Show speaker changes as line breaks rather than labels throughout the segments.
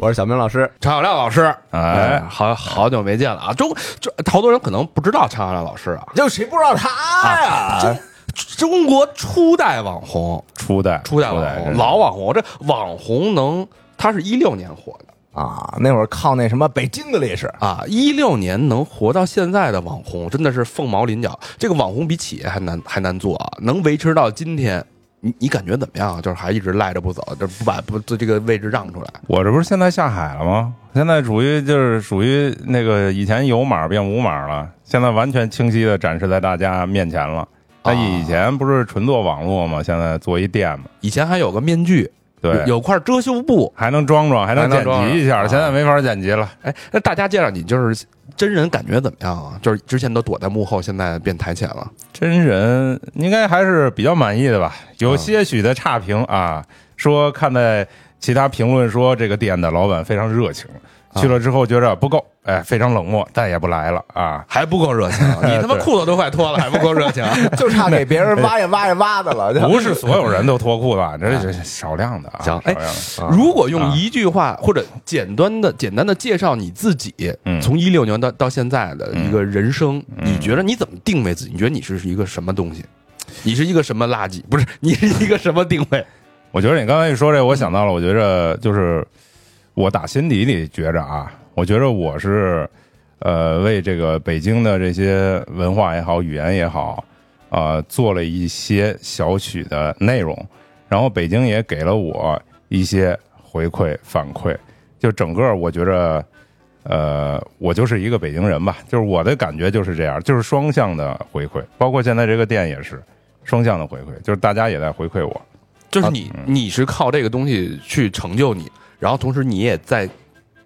我是小明老师，
常小亮老师，
哎
好好久没见了啊！中这好多人可能不知道常小亮老师啊，
就谁不知道他呀？
中国初代网红，
初代
初代网红，老网红。这网红能，他是一六年火的
啊，那会儿靠那什么北京的历史
啊，一六年能活到现在的网红，真的是凤毛麟角。这个网红比企业还难还难做啊，能维持到今天。你你感觉怎么样？就是还一直赖着不走，就不把不这个位置让出来。
我这不是现在下海了吗？现在属于就是属于那个以前有码变无码了，现在完全清晰的展示在大家面前了。那以前不是纯做网络吗？现在做一店嘛。
以前还有个面具，
对，
有块遮羞布，
还能装装，还能剪辑一下。现在没法剪辑了。
哎，那大家介绍你就是。真人感觉怎么样啊？就是之前都躲在幕后，现在变台前了。
真人应该还是比较满意的吧？有些许的差评啊，说看在其他评论说这个店的老板非常热情。去了之后觉着不够，哎，非常冷漠，再也不来了啊，
还不够热情。你他妈 裤子都快脱了，还不够热情，
就差给别人挖呀挖呀挖的了。
不是所有人都脱裤子，这是少量的啊。
行，哎，如果用一句话或者简单的、简单的介绍你自己，从一六年到到现在的一个人生，你觉得你怎么定位自己？你觉得你是一个什么东西？你是一个什么垃圾？不是，你是一个什么定位？
我觉得你刚才一说这，我想到了，我觉着就是。我打心底里觉着啊，我觉着我是，呃，为这个北京的这些文化也好，语言也好，啊，做了一些小许的内容，然后北京也给了我一些回馈反馈，就整个我觉着，呃，我就是一个北京人吧，就是我的感觉就是这样，就是双向的回馈，包括现在这个店也是双向的回馈，就是大家也在回馈我，
就是你你是靠这个东西去成就你的。然后同时你也在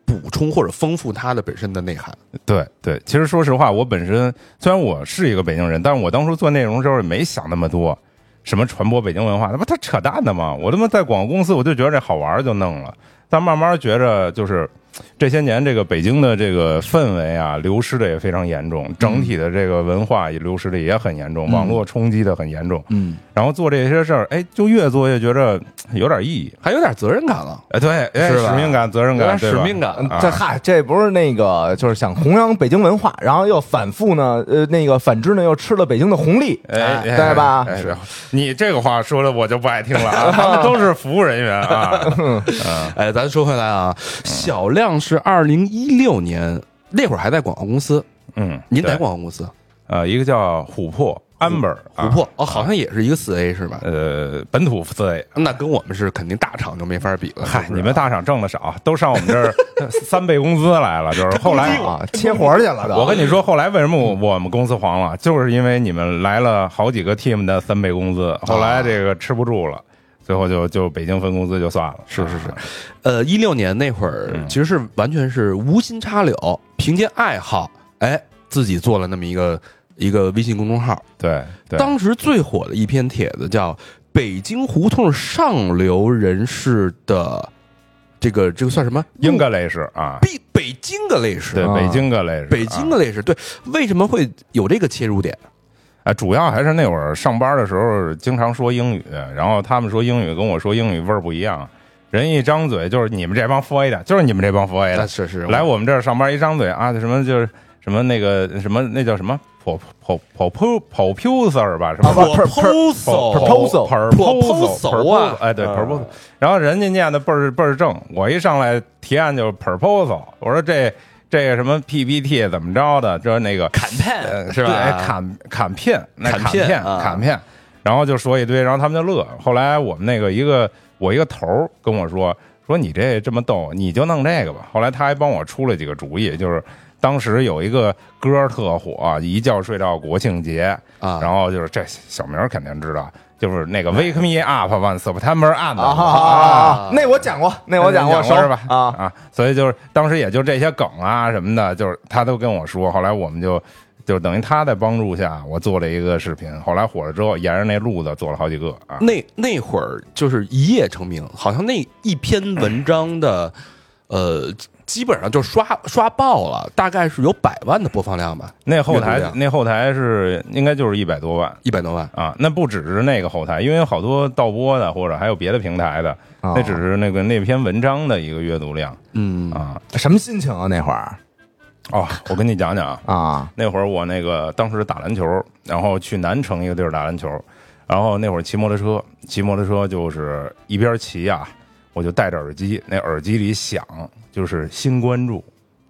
补充或者丰富它的本身的内涵。
对对，其实说实话，我本身虽然我是一个北京人，但是我当初做内容的时候也没想那么多，什么传播北京文化，那不他扯淡的吗？我他妈在广告公司，我就觉得这好玩就弄了，但慢慢觉着就是。这些年，这个北京的这个氛围啊，流失的也非常严重，整体的这个文化也流失的也很严重，网络冲击的很严重。
嗯，
然后做这些事儿，哎，就越做越觉着有点意义，
还有点责任感了。
哎，对，使命感、责任感、
使命感。
这嗨，这不是那个，就是想弘扬北京文化，然后又反复呢，呃，那个反之呢，又吃了北京的红利，
哎，
对吧？
是，你这个话说的我就不爱听了 啊，他们都是服务人员啊。
哎，咱说回来啊，小亮。像是二零一六年那会儿还在广告公司，
嗯，
您在广告公司，
呃，一个叫琥珀 Amber，
琥珀哦，好像也是一个四 A 是吧？
呃，本土四 A，
那跟我们是肯定大厂就没法比了。
嗨，你们大厂挣的少，都上我们这儿 三倍工资来了，就是后来
啊，切活去了。
我跟你说，后来为什么我们公司黄了，就是因为你们来了好几个 team 的三倍工资，后来这个吃不住了。最后就就北京分公司就算了，
是是是，呃，一六年那会儿其实是完全是无心插柳，凭借爱好，哎，自己做了那么一个一个微信公众号。
对，
当时最火的一篇帖子叫《北京胡同上流人士的这个这个算什么？
英格雷士啊，
北北京的类似，
对，北京的类似，
北京的类史，对，为什么会有这个切入点？
哎，主要还是那会儿上班的时候经常说英语，然后他们说英语跟我说英语味儿不一样。人一张嘴就是你们这帮 f A 的，就是你们这帮 f A 的，
是是。
来我们这儿上班一张嘴啊，什么就是什么那个什么那叫什么 pro pro pro proposal 吧，什么
proposal
proposal
proposal 啊，
哎对 proposal，然后人家念的倍儿倍儿正，我一上来提案就 proposal，我说这。这个什么 PPT 怎么着的？就是那个
砍片
是吧？砍砍片，那砍片砍片，然后就说一堆，然后他们就乐。后来我们那个一个我一个头儿跟我说说你这这么逗，你就弄这个吧。后来他还帮我出了几个主意，就是当时有一个歌特火，一觉睡到国庆节
啊，
然后就是这小明肯定知道。就是那个 Wake Me Up One September 案子
啊啊啊！那我讲过，那我讲过，
过是吧？
啊
啊，所以就是当时也就这些梗啊什么的，就是他都跟我说。后来我们就就等于他在帮助下，我做了一个视频。后来火了之后，沿着那路子做了好几个啊。
那那会儿就是一夜成名，好像那一篇文章的，呃，基本上就刷刷爆了，大概是有百万的播放量吧，
那后台那后台是应该就是一百多万
一百多万。
啊。那不只是那个后台，因为有好多盗播的或者还有别的平台的，
哦
那只是那个那篇文章的一个阅读量
嗯
啊。
什么心情啊？那会儿
哦，我跟你讲讲啊，
啊
那会儿我那个当时打篮球，然后去南城一个地儿打篮球，然后那会儿骑摩托车，骑摩托车就是一边骑啊，我就戴着耳机，那耳机里响就是新关注，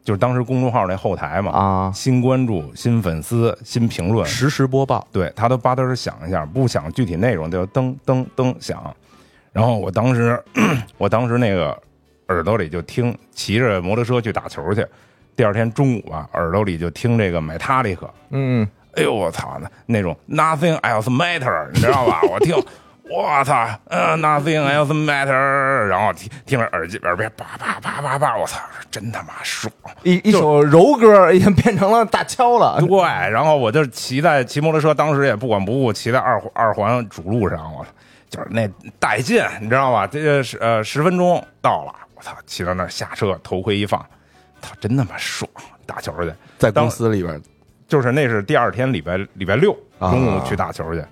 就是当时公众号那后台嘛，
啊
新关注、新粉丝、新评论，
实时播报，
对，他都吧嘚儿响一下，不响具体内容就噔噔噔响。然后我当时，我当时那个耳朵里就听，骑着摩托车去打球去。第二天中午吧，耳朵里就听这个买塔利克，
嗯
哎呦我操，那那种 Nothing else matter，你知道吧？我听，我操，呃，Nothing else matter，然后听听着耳机耳边叭叭叭叭叭，我操，真他妈爽！
一一首柔歌已经变成了大敲了
对，然后我就骑在骑摩托车，当时也不管不顾，骑在二二环主路上，我就是那带劲，你知道吧？这个是呃十分钟到了，我操，骑到那儿下车，头盔一放，操，真他妈爽！打球去，
在公司里边，
就是那是第二天礼拜礼拜六
啊
中午去打球去，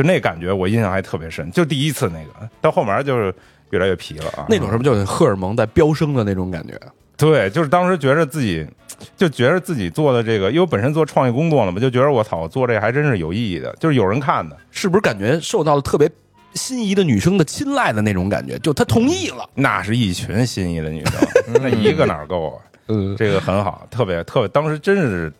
就那感觉我印象还特别深，就第一次那个，到后面就是越来越皮了啊。
那种是不是就是荷尔蒙在飙升的那种感觉？
对，就是当时觉得自己，就觉得自己做的这个，因为我本身做创意工作了嘛，就觉得我操，我做这个还真是有意义的，就是有人看的。
是不是感觉受到了特别心仪的女生的青睐的那种感觉？就她同意了，
那是一群心仪的女生，那一个哪够啊？
嗯，
这个很好，特别特别，当时真是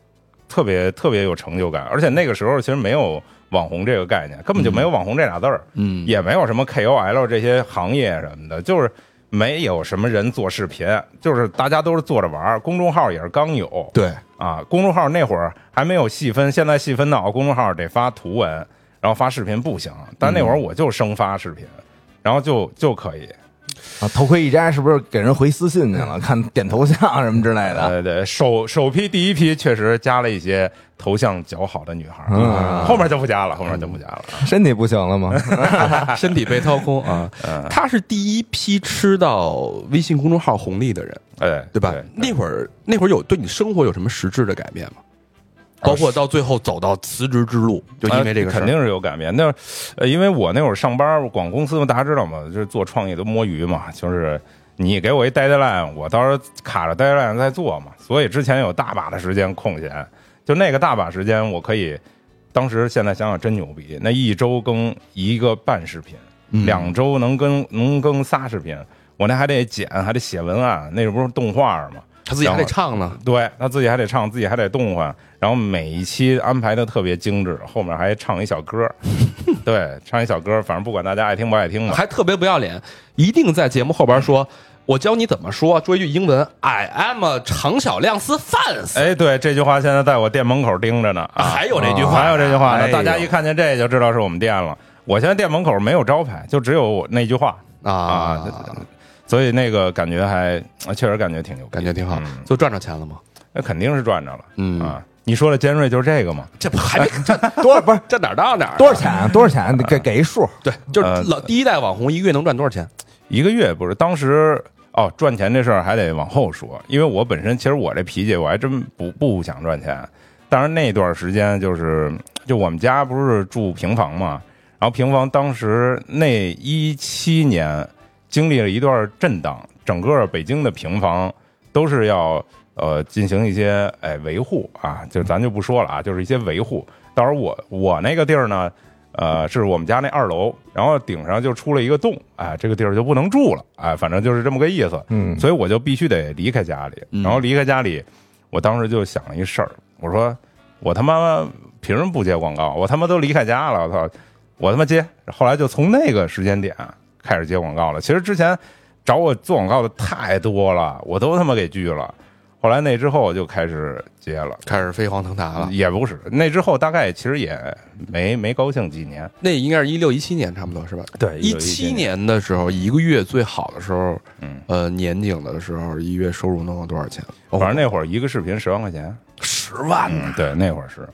特别特别有成就感，而且那个时候其实没有网红这个概念，根本就没有网红这俩字儿，
嗯
也没有什么 KOL 这些行业什么的，就是没有什么人做视频，就是大家都是坐着玩儿，公众号也是刚有，
对，
啊，公众号那会儿还没有细分，现在细分到公众号得发图文，然后发视频不行，但那会儿我就生发视频，然后就就可以。
啊！头盔一摘，是不是给人回私信去了？看点头像什么之类的。
对，对，首首批第一批确实加了一些头像较好的女孩，
嗯
后面就不加了，后面就不加了。
身体不行了吗？
身体被掏空啊！他是第一批吃到微信公众号红利的人，
哎，
对吧？那会儿那会儿有对你生活有什么实质的改变吗？包括到最后走到辞职之路，就因为这个
肯定是有改变。那呃，因为我那会儿上班广公司嘛，大家知道嘛，就是做创意都摸鱼嘛，就是你给我一 deadline，我到时候卡着 deadline 再做嘛，所以之前有大把的时间空闲，就那个大把时间我可以，当时现在想想真牛逼，那一周更一个半视频，
嗯
两周能更能更仨视频，我那还得剪，还得写文案，那不是动画嘛。
他自己还得唱呢。
对他自己还得唱，自己还得动换，然后每一期安排的特别精致，后面还唱一小歌，对，唱一小歌，反正不管大家爱听不爱听吧。
还特别不要脸，一定在节目后边说：“我教你怎么说，说一句英文，I am 长小亮丝 fans。
哎，对，这句话现在在我店门口盯着呢。啊，
还有这句话
还有这句话呢，
哎
大家一看见这就知道是我们店了。我现在店门口没有招牌，就只有我那句话
啊
啊，所以那个感觉还确实感觉挺牛，
感觉挺好
嗯，
就赚着钱了吗？
那肯定是赚着了。
嗯
啊，你说的尖锐就是这个吗？
这不还没 这
多少不是
这哪儿到哪儿啊？
多少钱啊？多少钱？给给一数。
对，就是
呃
老第一代网红一个月能赚多少钱？
一个月不是当时哦，赚钱这事儿还得往后说，因为我本身其实我这脾气我还真不不想赚钱，但是那段时间就是就我们家不是住平房嘛，然后平房当时那一七年经历了一段震荡，整个北京的平房都是要呃进行一些哎维护啊，就咱就不说了啊，就是一些维护。到时候我我那个地儿呢。呃，是我们家那二楼，然后顶上就出了一个洞，哎，这个地儿就不能住了，哎，反正就是这么个意思。
嗯
所以我就必须得离开家里，然后离开家里，我当时就想了一事儿，我说我他妈凭什么不接广告？我他妈都离开家了，我操，我他妈接。后来就从那个时间点开始接广告了。其实之前找我做广告的太多了，我都他妈给拒了。后来那之后就开始接了，
开始飞黄腾达了。
也不是那之后大概其实也没没高兴几年。
那应该是一六一七年差不多是吧？
对
一七年的时候，一个月最好的时候，
嗯，
呃，年景的时候，一月收入能有多少钱？
反正那会儿一个视频十万块钱，
十万呢。
嗯，对，那会儿是。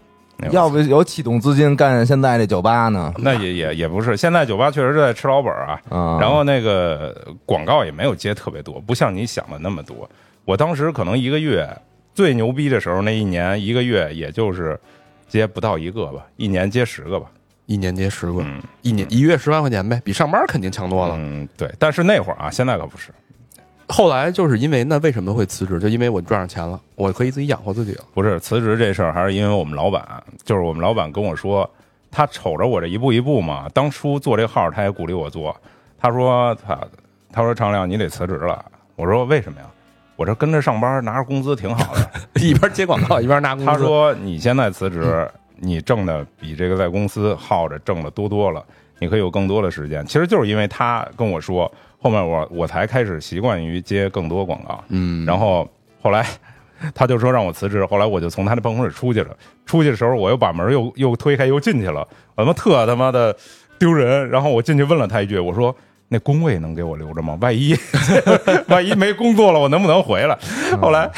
要不有启动资金干现在这酒吧呢？
那也也也不是，现在酒吧确实是在吃老本儿啊。
啊，
然后那个广告也没有接特别多，不像你想的那么多。我当时可能一个月最牛逼的时候，那一年一个月也就是接不到一个吧，一年接十个吧。
一年接十个，
嗯
一年一月十万块钱呗，比上班肯定强多了。
嗯，对。但是那会儿啊，现在可不是。
后来就是因为那为什么会辞职？就因为我赚上钱了，我可以自己养活自己了。
不是辞职这事儿，还是因为我们老板，就是我们老板跟我说，他瞅着我这一步一步嘛，当初做这号他也鼓励我做，他说他他说常亮你得辞职了，我说为什么呀？我这跟着上班拿着工资挺好的。
一边接广告一边拿工资。
他说你现在辞职，你挣的比这个在公司耗着挣的多多了，你可以有更多的时间。其实就是因为他跟我说，后面我我才开始习惯于接更多广告。
嗯，
然后后来他就说让我辞职，后来我就从他的办公室出去了。出去的时候，我又把门又又推开又进去了，我他妈特他妈的丢人。然后我进去问了他一句，我说。那工位能给我留着吗？万一 万一没工作了，我能不能回来？后来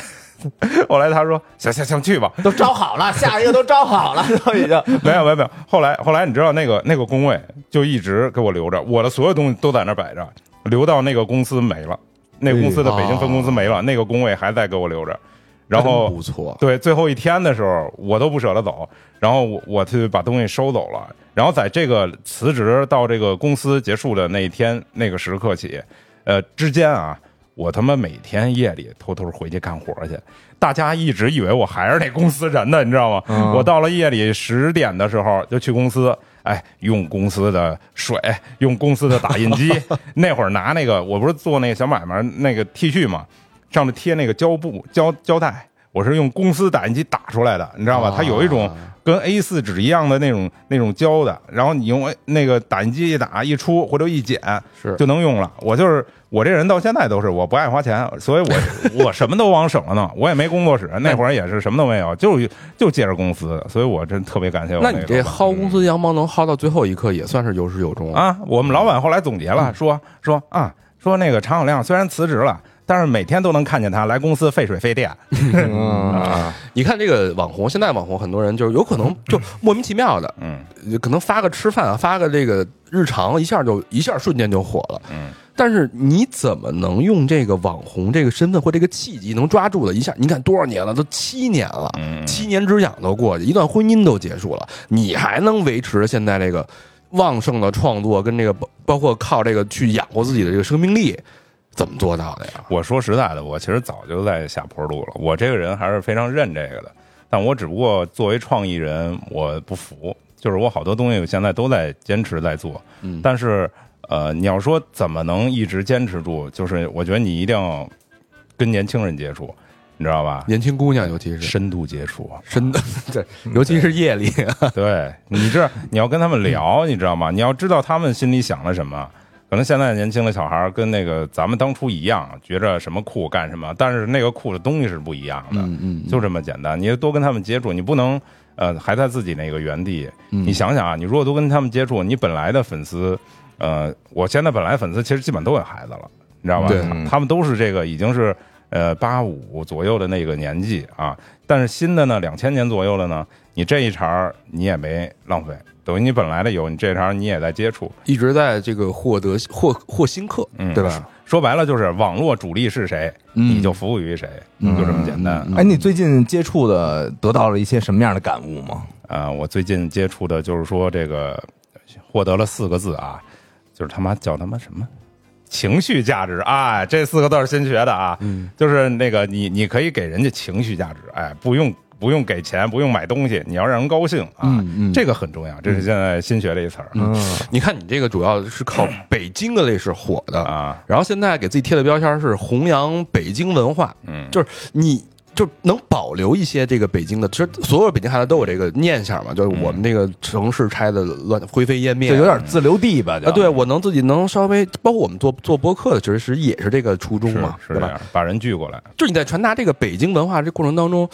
后来他说行行行去吧，
都招好了，下一个都招好了，都已经。
没有没有没有。后来后来你知道那个那个工位就一直给我留着，我的所有东西都在那摆着，留到那个公司没了，那个公司的北京分公司没了，那个工位还在给我留着。然后
不错，
对，最后一天的时候，我都不舍得走，然后我我去把东西收走了。然后在这个辞职到这个公司结束的那一天那个时刻起，呃之间啊，我他妈每天夜里偷偷回去干活去。大家一直以为我还是那公司人呢，你知道吗？
嗯
我到了夜里十点的时候就去公司，哎，用公司的水，用公司的打印机。那会儿拿那个，我不是做那个小买卖那个 T 恤嘛，上面贴那个胶布胶胶带，我是用公司打印机打出来的，你知道吧？它有一种跟 A 四纸一样的那种那种胶的，然后你用那个打印机一打一出，回头一剪
是
就能用了。我就是我这人到现在都是我不爱花钱，所以我 我什么都往省了弄，我也没工作室，那会儿也是什么都没有，就就借着公司，所以我真特别感谢我
那你这薅公司羊毛能薅到最后一刻，也算是有始有终。
啊，我们老板后来总结了，说说啊，说那个常小亮虽然辞职了，但是每天都能看见他来公司费水费电。
嗯。
啊，
你看这个网红，现在网红很多人就是有可能 就莫名其妙的，
嗯。
可能发个吃饭啊，发个这个日常，一下就一下瞬间就火了。
嗯，
但是你怎么能用这个网红这个身份或这个契机能抓住的一下？你看多少年了，都七年了，
嗯。
七年之痒都过去，一段婚姻都结束了，你还能维持现在这个旺盛的创作跟这个包包括靠这个去养活自己的这个生命力，怎么做到的呀？
我说实在的，我其实早就在下坡路了。我这个人还是非常认这个的，但我只不过作为创意人，我不服，就是我好多东西现在都在坚持在做，
嗯
但是呃，你要说怎么能一直坚持住，就是我觉得你一定要跟年轻人接触，你知道吧？
年轻姑娘尤其是
深度接触，
深的，对，尤其是夜里，
对你这你要跟他们聊，你知道吗？你要知道他们心里想了什么。可能现在年轻的小孩儿跟那个咱们当初一样，觉着什么酷干什么，但是那个酷的东西是不一样的，
嗯嗯
就这么简单。你多跟他们接触，你不能呃还在自己那个原地。
嗯
你想想啊，你如果多跟他们接触，你本来的粉丝，呃，我现在本来粉丝其实基本都有孩子了，你知道吧？
对
他他们都是这个已经是呃八五左右的那个年纪啊，但是新的呢，两千年左右的呢，你这一茬儿你也没浪费，等于你本来的有，你这茬你也在接触，
一直在这个获得获获新客，
嗯，
对吧？？
说白了就是网络主力是谁，
嗯
你就服务于谁，就这么简单。
嗯
哎，你最近接触的得到了一些什么样的感悟吗？
啊，我最近接触的就是说这个获得了四个字啊，就是他妈叫他妈什么情绪价值啊，这四个字是新学的啊，
嗯
就是那个你你可以给人家情绪价值，哎，不用不用给钱，不用买东西，你要让人高兴啊，这个很重要，这是现在新学的一词儿、
嗯，
你看你这个主要是靠北京的类是火的，
啊，
然后现在给自己贴的标签是弘扬北京文化，
嗯，
就是你就能保留一些这个北京的，其实所有北京孩子都有这个念想嘛，就是我们这个城市拆的乱灰飞烟灭，
就有点自留地吧，就。
啊，对我能自己能稍微，包括我们做做播客的，其实也是这个初衷嘛，对吧？
是这样，把人聚过来。
就是你在传达这个北京文化这过程当中，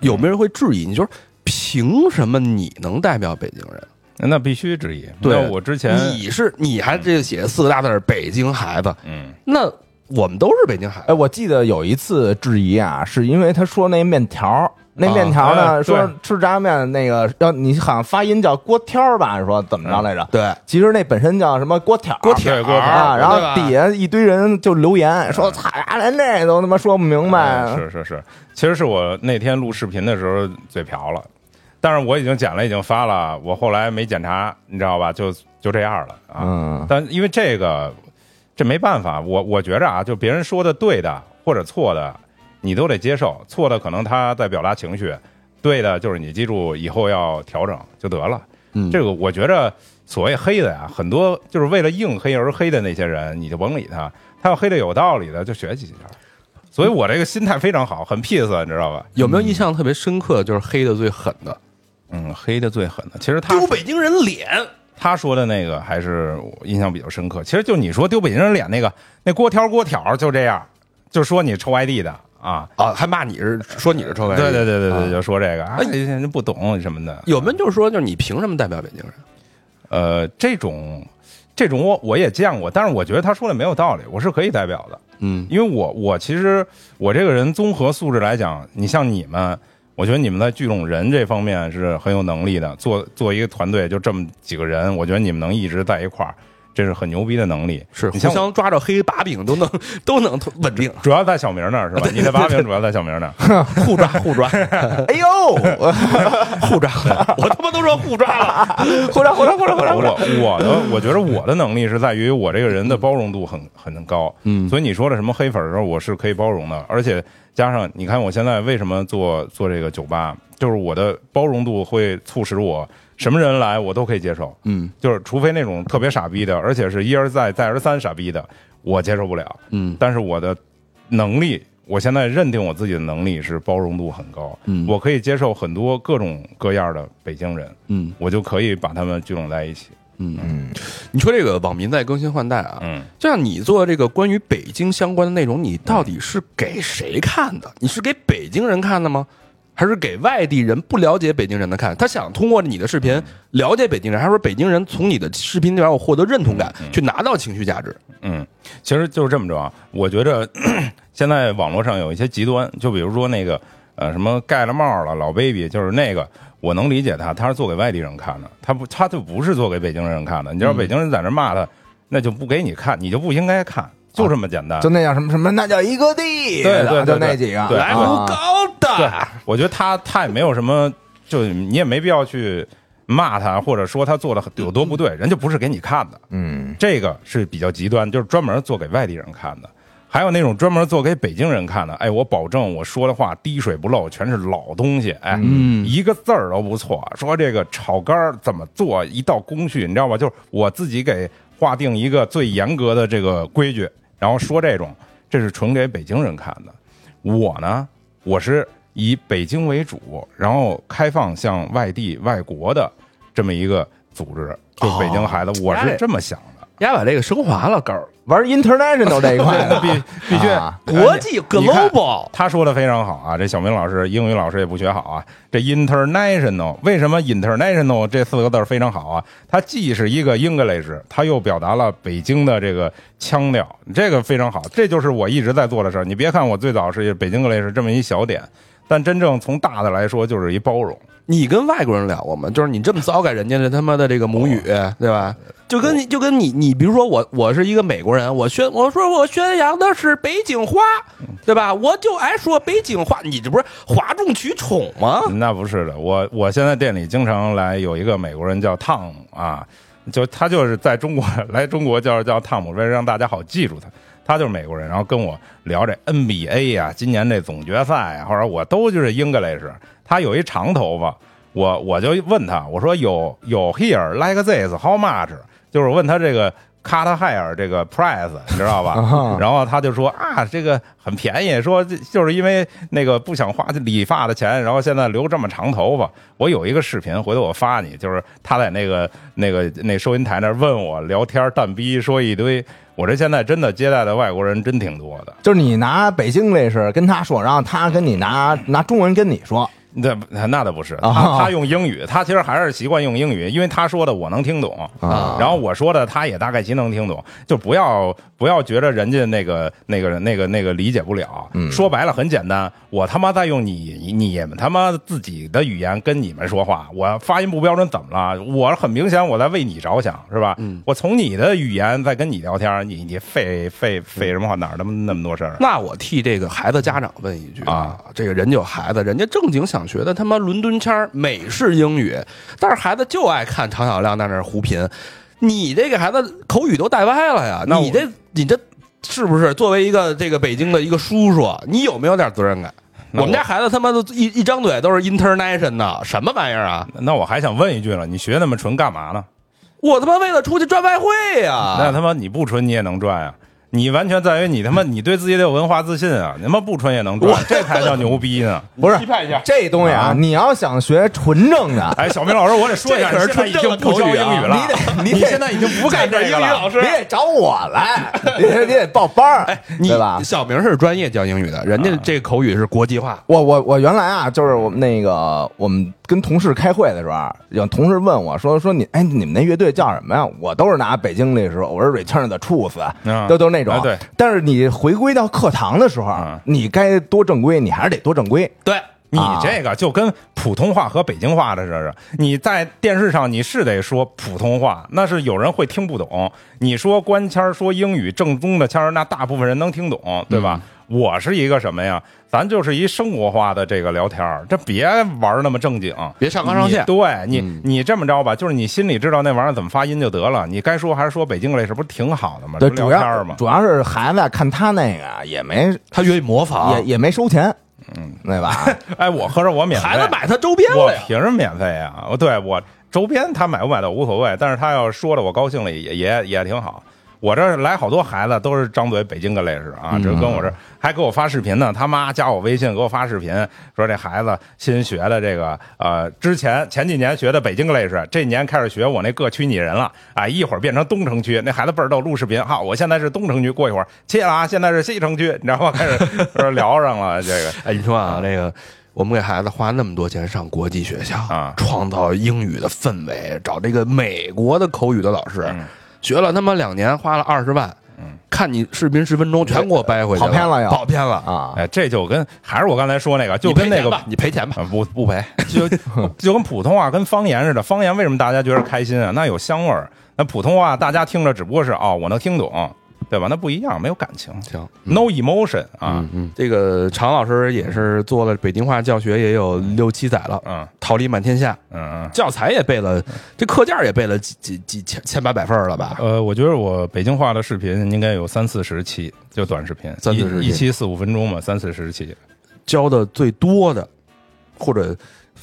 有没有人会质疑你？就是凭什么你能代表北京人？
那必须质疑。
对
那我之前
你是你还这写四个大字儿“北京孩子
嗯”，
那我们都是北京孩
哎，
子。
我记得有一次质疑啊，是因为他说那面条，那
啊
面条呢，
哎
说吃炸酱面那个要你好像发音叫锅挑儿吧，说怎么着来着？
对，
其实那本身叫什么锅条儿，
锅条
对锅条儿
啊，然后底下一堆人就留言说：“操呀，连这都他妈说不明白。
哎是是是，其实是我那天录视频的时候嘴瓢了，但是我已经剪了，已经发了，我后来没检查，你知道吧？就就这样了啊。
嗯
但因为这个，这没办法，我我觉着啊，就别人说的对的或者错的，你都得接受，错的可能他在表达情绪，对的就是你记住以后要调整就得了。
嗯
这个我觉着所谓黑的呀，很多就是为了硬黑而黑的那些人，你就甭理他，他要黑的有道理的就学习一下。所以我这个心态非常好，很 peace，你知道吧？
有没有印象特别深刻，就是黑的最狠的，
嗯，黑的最狠的，其实他
丢北京人脸？
他说的那个还是我印象比较深刻。其实就你说丢北京人脸那个，那锅条锅条就这样，就说你臭外地的啊。
啊，还骂你是说你是臭外地？
对对对对对，
啊
就说这个，哎，人不懂什么的。
有没有就是说，就是你凭什么代表北京人？
呃，这种这种我我也见过，但是我觉得他说的没有道理，我是可以代表的，
嗯
因为我我其实我这个人综合素质来讲，你像你们。我觉得你们在聚拢人这方面是很有能力的，做做一个团队就这么几个人，我觉得你们能一直在一块儿，这是很牛逼的能力。
是互
你像
相抓着黑把柄都能 都能稳定，
主要在小明那儿是吧？你的把柄主要在小明那儿。
互抓互抓
哎呦，
互抓，我他妈都说互抓了。
互抓互抓互抓互抓！
我我的我觉得我的能力是在于我这个人的包容度很很高，
嗯
所以你说的什么黑粉的时候，我是可以包容的，而且加上你看我现在为什么做做这个酒吧，就是我的包容度会促使我什么人来我都可以接受，
嗯。
就是除非那种特别傻逼的，而且是一而再再而三傻逼的，我接受不了。
嗯。
但是我的能力，我现在认定我自己的能力是包容度很高，
嗯。
我可以接受很多各种各样的北京人，
嗯。
我就可以把他们聚拢在一起。
嗯，
嗯，
你说这个网民在更新换代啊，
嗯，
就像你做这个关于北京相关的内容，你到底是给谁看的？你是给北京人看的吗？还是给外地人不了解北京人的看？他想通过你的视频了解北京人，还是说北京人从你的视频里边我获得认同感，去拿到情绪价值？
嗯，其实就是这么着啊。我觉着 现在网络上有一些极端，就比如说那个呃什么盖了帽了老 baby，就是那个我能理解他，他是做给外地人看的，他不他就不是做给北京人看的。你知道北京人在那骂他，那就不给你看，你就不应该看，就这么简单。
就那叫什么什么，那叫一个地，
对对对
就那几个，
对
来无
啊
高
对
的，，
我觉得他他也没有什么，就你也没必要去骂他，或者说他做的有多不对，人家不是给你看的。
嗯，
这个是比较极端，就是专门做给外地人看的。还有那种专门做给北京人看的，哎，我保证我说的话滴水不漏，全是老东西，哎，
嗯
一个字儿都不错。说这个炒肝儿怎么做，一道工序，你知道吧？就是我自己给划定一个最严格的这个规矩，然后说这种，这是纯给北京人看的。我呢，我是以北京为主，然后开放向外地、外国的这么一个组织，就是北京孩子，我是这么想的。
丫把这个升华了，高儿
玩 international 这一块的，
必必须
啊
国际 global，
他说的非常好啊，这小明老师英语老师也不学好啊。这 international 为什么 international 这四个字非常好啊？它既是一个 English，它又表达了北京的这个腔调，这个非常好。这就是我一直在做的事儿。你别看我最早是北京 English 这么一小点，但真正从大的来说，就是一包容。
你跟外国人聊过吗？就是你这么糟改人家的他妈的这个母语，对吧？就跟你就跟你你比如说我我是一个美国人，我宣我说我宣扬的是北京话，对吧？我就爱说北京话，你这不是哗众取宠吗？
那不是的，我我现在店里经常来有一个美国人叫汤姆啊，就他就是在中国 来中国叫叫汤姆，为了让大家好记住他，他就是美国人，然后跟我聊这 NBA 呀、今年这总决赛呀、或者我都就是 English，他有一长头发，我我就问他，我说有有 here like this how much，就是问他这个 cut hair 这个 price，你知道吧？
啊
然后他就说啊，这个很便宜，说就是因为那个不想花理发的钱，然后现在留这么长头发。我有一个视频，回头我发你，就是他在那个那个那收银台那儿问我聊天，蛋逼说一堆。我这现在真的接待的外国人真挺多的。
就是你拿北京这事跟他说，然后他跟你拿拿中文跟你说，
那那倒不是，
啊
他他用英语，他其实还是习惯用英语，因为他说的我能听懂，
啊
然后我说的他也大概其能听懂，就不要不要觉得人家那个那个那个那个理解不了，
嗯
说白了很简单，我他妈在用你你们他妈自己的语言跟你们说话，我发音不标准怎么了？我很明显我在为你着想，是吧？
嗯
我从你的语言在跟你聊天，你你费费费什么话？哪儿那么那么多事儿？
那我替这个孩子家长问一句
啊，
这个人家有孩子，人家正经想学的他妈伦敦腔儿美式英语，但是孩子就爱看唐小亮在那儿胡贫，你这个孩子口语都带歪了呀！
那
你这你这是不是作为一个这个北京的一个叔叔，你有没有点责任感？
我
我们家孩子他妈都一一张嘴都是 international，什么玩意儿啊？
那我还想问一句了，你学那么纯干嘛呢？
我他妈为了出去赚外汇呀、
那他妈你不纯你也能赚呀、你完全在于你他妈你对自己得有文化自信啊！你他妈不穿也能穿，这才叫牛逼呢！
不是
批判一下
这东西啊，你要想学纯正的，
哎，小明老师，我得说一下，
这可是
你现在已经
纯正
不教英语了，
你得你
现在已经不干这个了。
你得找我来，你得你得报班儿，
哎，你
对吧？
小明是专业教英语的，人家这口语是国际化。
我我我原来啊，就是我们那个我们跟同事开会的时候啊，有同事问我说说你哎你们那乐队叫什么呀？我都是拿北京那时候我是 Return 的 Truth，
嗯
都都是那种
啊。对，
但是你回归到课堂的时候
嗯，
你该多正规，你还是得多正规。
对，
你
啊
这个就跟普通话和北京话的似的，你在电视上你是得说普通话，那是有人会听不懂。你说官腔儿说英语正宗的腔儿，那大部分人能听懂，对吧？我是一个什么呀？咱就是一生活化的这个聊天儿，这别玩那么正经，
别上纲上线
对你，
嗯
你这么着吧，就是你心里知道那玩意儿怎么发音就得了。你该说还是说北京类，这不是挺好的吗？
对，主要
聊天儿嘛。
主要是孩子看他那个啊也没
他愿意模仿，
也也没收钱，嗯，对吧？
哎，我合着我免费，
孩子买他周边
我
了呀。
凭什么免费啊？我对我周边他买不买的无所谓，但是他要说的我高兴了也也也挺好。我这来好多孩子都是张嘴北京个类似啊，这跟我这还给我发视频呢，他妈加我微信给我发视频，说这孩子新学的这个呃，之前前几年学的北京个类似，这年开始学我那各区拟人了，啊，一会儿变成东城区，那孩子倍儿逗，录视频，哈，我现在是东城区，过一会儿切了啊，现在是西城区，你知道吗？开始呃聊上了这个。
哎，你说啊，这个我们给孩子花那么多钱上国际学校
啊
创造英语的氛围，找这个美国的口语的老师，
嗯
学了他妈两年，花了二十万，
嗯
看你视频十分钟全给我掰回去
跑偏了又
跑偏了。
啊，
哎，这就跟还是我刚才说那个，就跟那个
你赔钱吧。
啊，不不赔，就 就跟普通话跟方言似的。方言为什么大家觉得开心啊？那有香味儿。那普通话大家听着只不过是哦，我能听懂，对吧？那不一样，没有感情
行
，，no emotion 啊。
嗯嗯，这个常老师也是做了北京话教学，也有六七载了，
嗯
桃李满天下，
嗯
教材也背了，这课件也背了几几几千千八百份了吧？
呃，我觉得我北京话的视频应该有三四十期，就短视频，
三四十
一一期四五分钟嘛，三四十期。
教的最多的，或者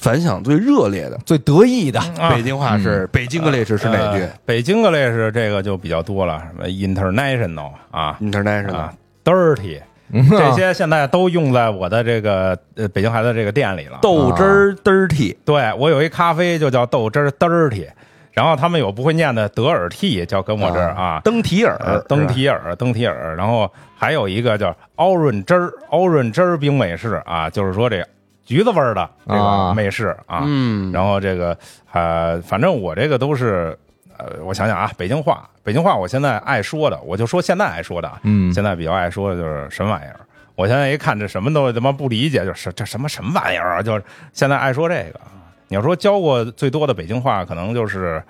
反响最热烈的，
最得意的
啊
北京话是北京格类是是哪句
呃北京个类是这个就比较多了，什么 international 啊
？International
啊 dirty。这些现在都用在我的这个呃北京孩子这个店里了。
豆汁儿 dirty，
对我有一咖啡就叫豆汁儿 dirty，然后他们有不会念的德尔替，叫跟我这儿啊。
登提尔
呃，，登提尔，登提尔，然后还有一个叫奥润汁儿，奥润汁儿冰美式啊，就是说这橘子味儿的这个
啊
美式啊，
嗯，
然后这个呃，反正我这个都是呃，我想想啊，北京话，北京话，我现在爱说的，我就说现在爱说的啊，
嗯
现在比较爱说的就是什么玩意儿。我现在一看这什么都他妈不理解，就是这什么什么玩意儿啊！就是现在爱说这个。你要说教过最多的北京话，可能就是，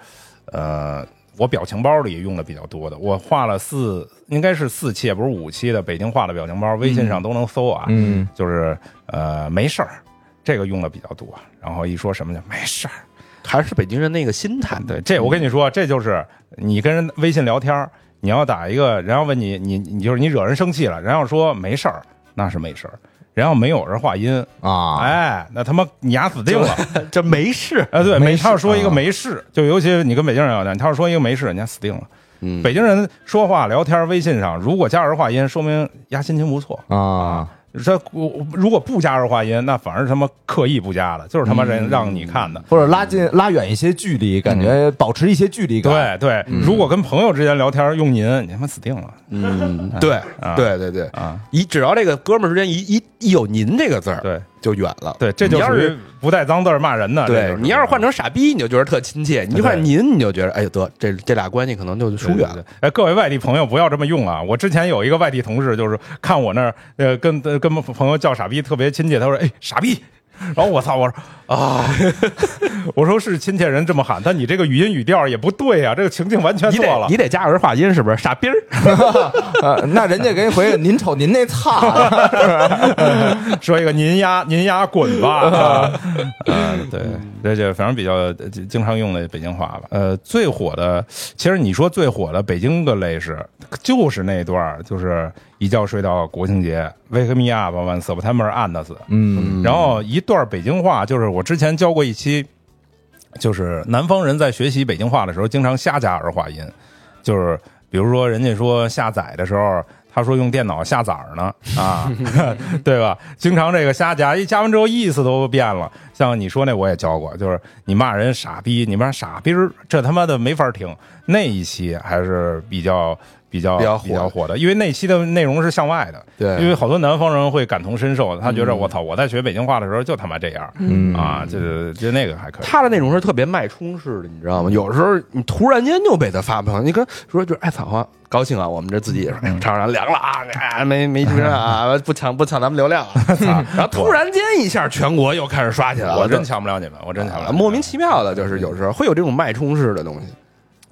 呃，我表情包里用的比较多的。我画了四，应该是四期，也不是五期的北京话的表情包，微信上都能搜啊。
嗯，
就是呃，没事儿，这个用的比较多。然后一说什么就没事儿，
还是北京人那个心态。
对，这我跟你说，这就是你跟人微信聊天儿，你要打一个，人要问你，你你就是你惹人生气了，人要说没事儿，那是没事儿。人要没有人话音，
啊，
哎，那他妈你丫死定了。
这没事，
啊，对，没，
事
他要说一个
啊
没事，就尤其你跟北京人聊天，他要说一个没事，人家死定了。
嗯
北京人说话聊天微信上，如果加儿话音，说明丫心情不错。
啊，
这我如果不加儿化音，那反而他妈刻意不加的，就是他妈人让你看的。
或者拉近拉远一些距离，感觉保持一些距离感。
对对，如果跟朋友之间聊天用您，你他妈死定了
嗯，对
啊
对对对，
啊！
一只要这个哥们儿之间一一一有“您”这个字儿，
对
就远了。
对，这就
是
不带脏字儿骂人的。这
对你要是换成傻逼，你就觉得特亲切；你就换
对
您，你就觉得哎呦得这这俩关系可能就疏远了。
哎，各位外地朋友不要这么用啊！我之前有一个外地同事，就是看我那儿呃跟跟朋友叫傻逼特别亲切，他说：“哎，傻逼。”然后我操，我说啊，我说是亲切人这么喊，但你这个语音语调也不对呀、这个情境完全错了
得你。得加儿化音，是不是？傻逼儿，
呃那人家给你回个您瞅您那操，
说一个您丫您丫滚吧啊！啊对，这就反正比较呃经常用的北京话吧。呃，最火的，其实你说最火的北京个类是，就是那段儿就是一觉睡到国庆节，Wake me up when September ends。
嗯
然后一段北京话，就是我之前教过一期，就是南方人在学习北京话的时候，经常瞎加儿化音，就是比如说人家说下载的时候。他说用电脑下载儿呢，啊，对吧？经常这个瞎加，一加完之后意思都变了。像你说那我也教过，就是你骂人傻逼，你骂傻逼儿，这他妈的没法听。那一期还是比较比较
比较火
比较火的，因为那期的内容是向外的，
对
因为好多南方人会感同身受，他觉得我操，我在学北京话的时候就他妈这样，
嗯
啊，就就那个还可以。
他的内容是特别脉冲式的，你知道吗？有时候你突然间就被他发朋友，你跟说就是哎操啊，高兴啊，我们这自己也是哎厂长凉了啊，哎没没啊，不抢不抢咱们流量啊，啊然后突然间一下全国又开始刷起来了，
我真抢不了你们，我真抢不了，
啊莫名其妙的，就是有时候会有这种脉冲式的东西。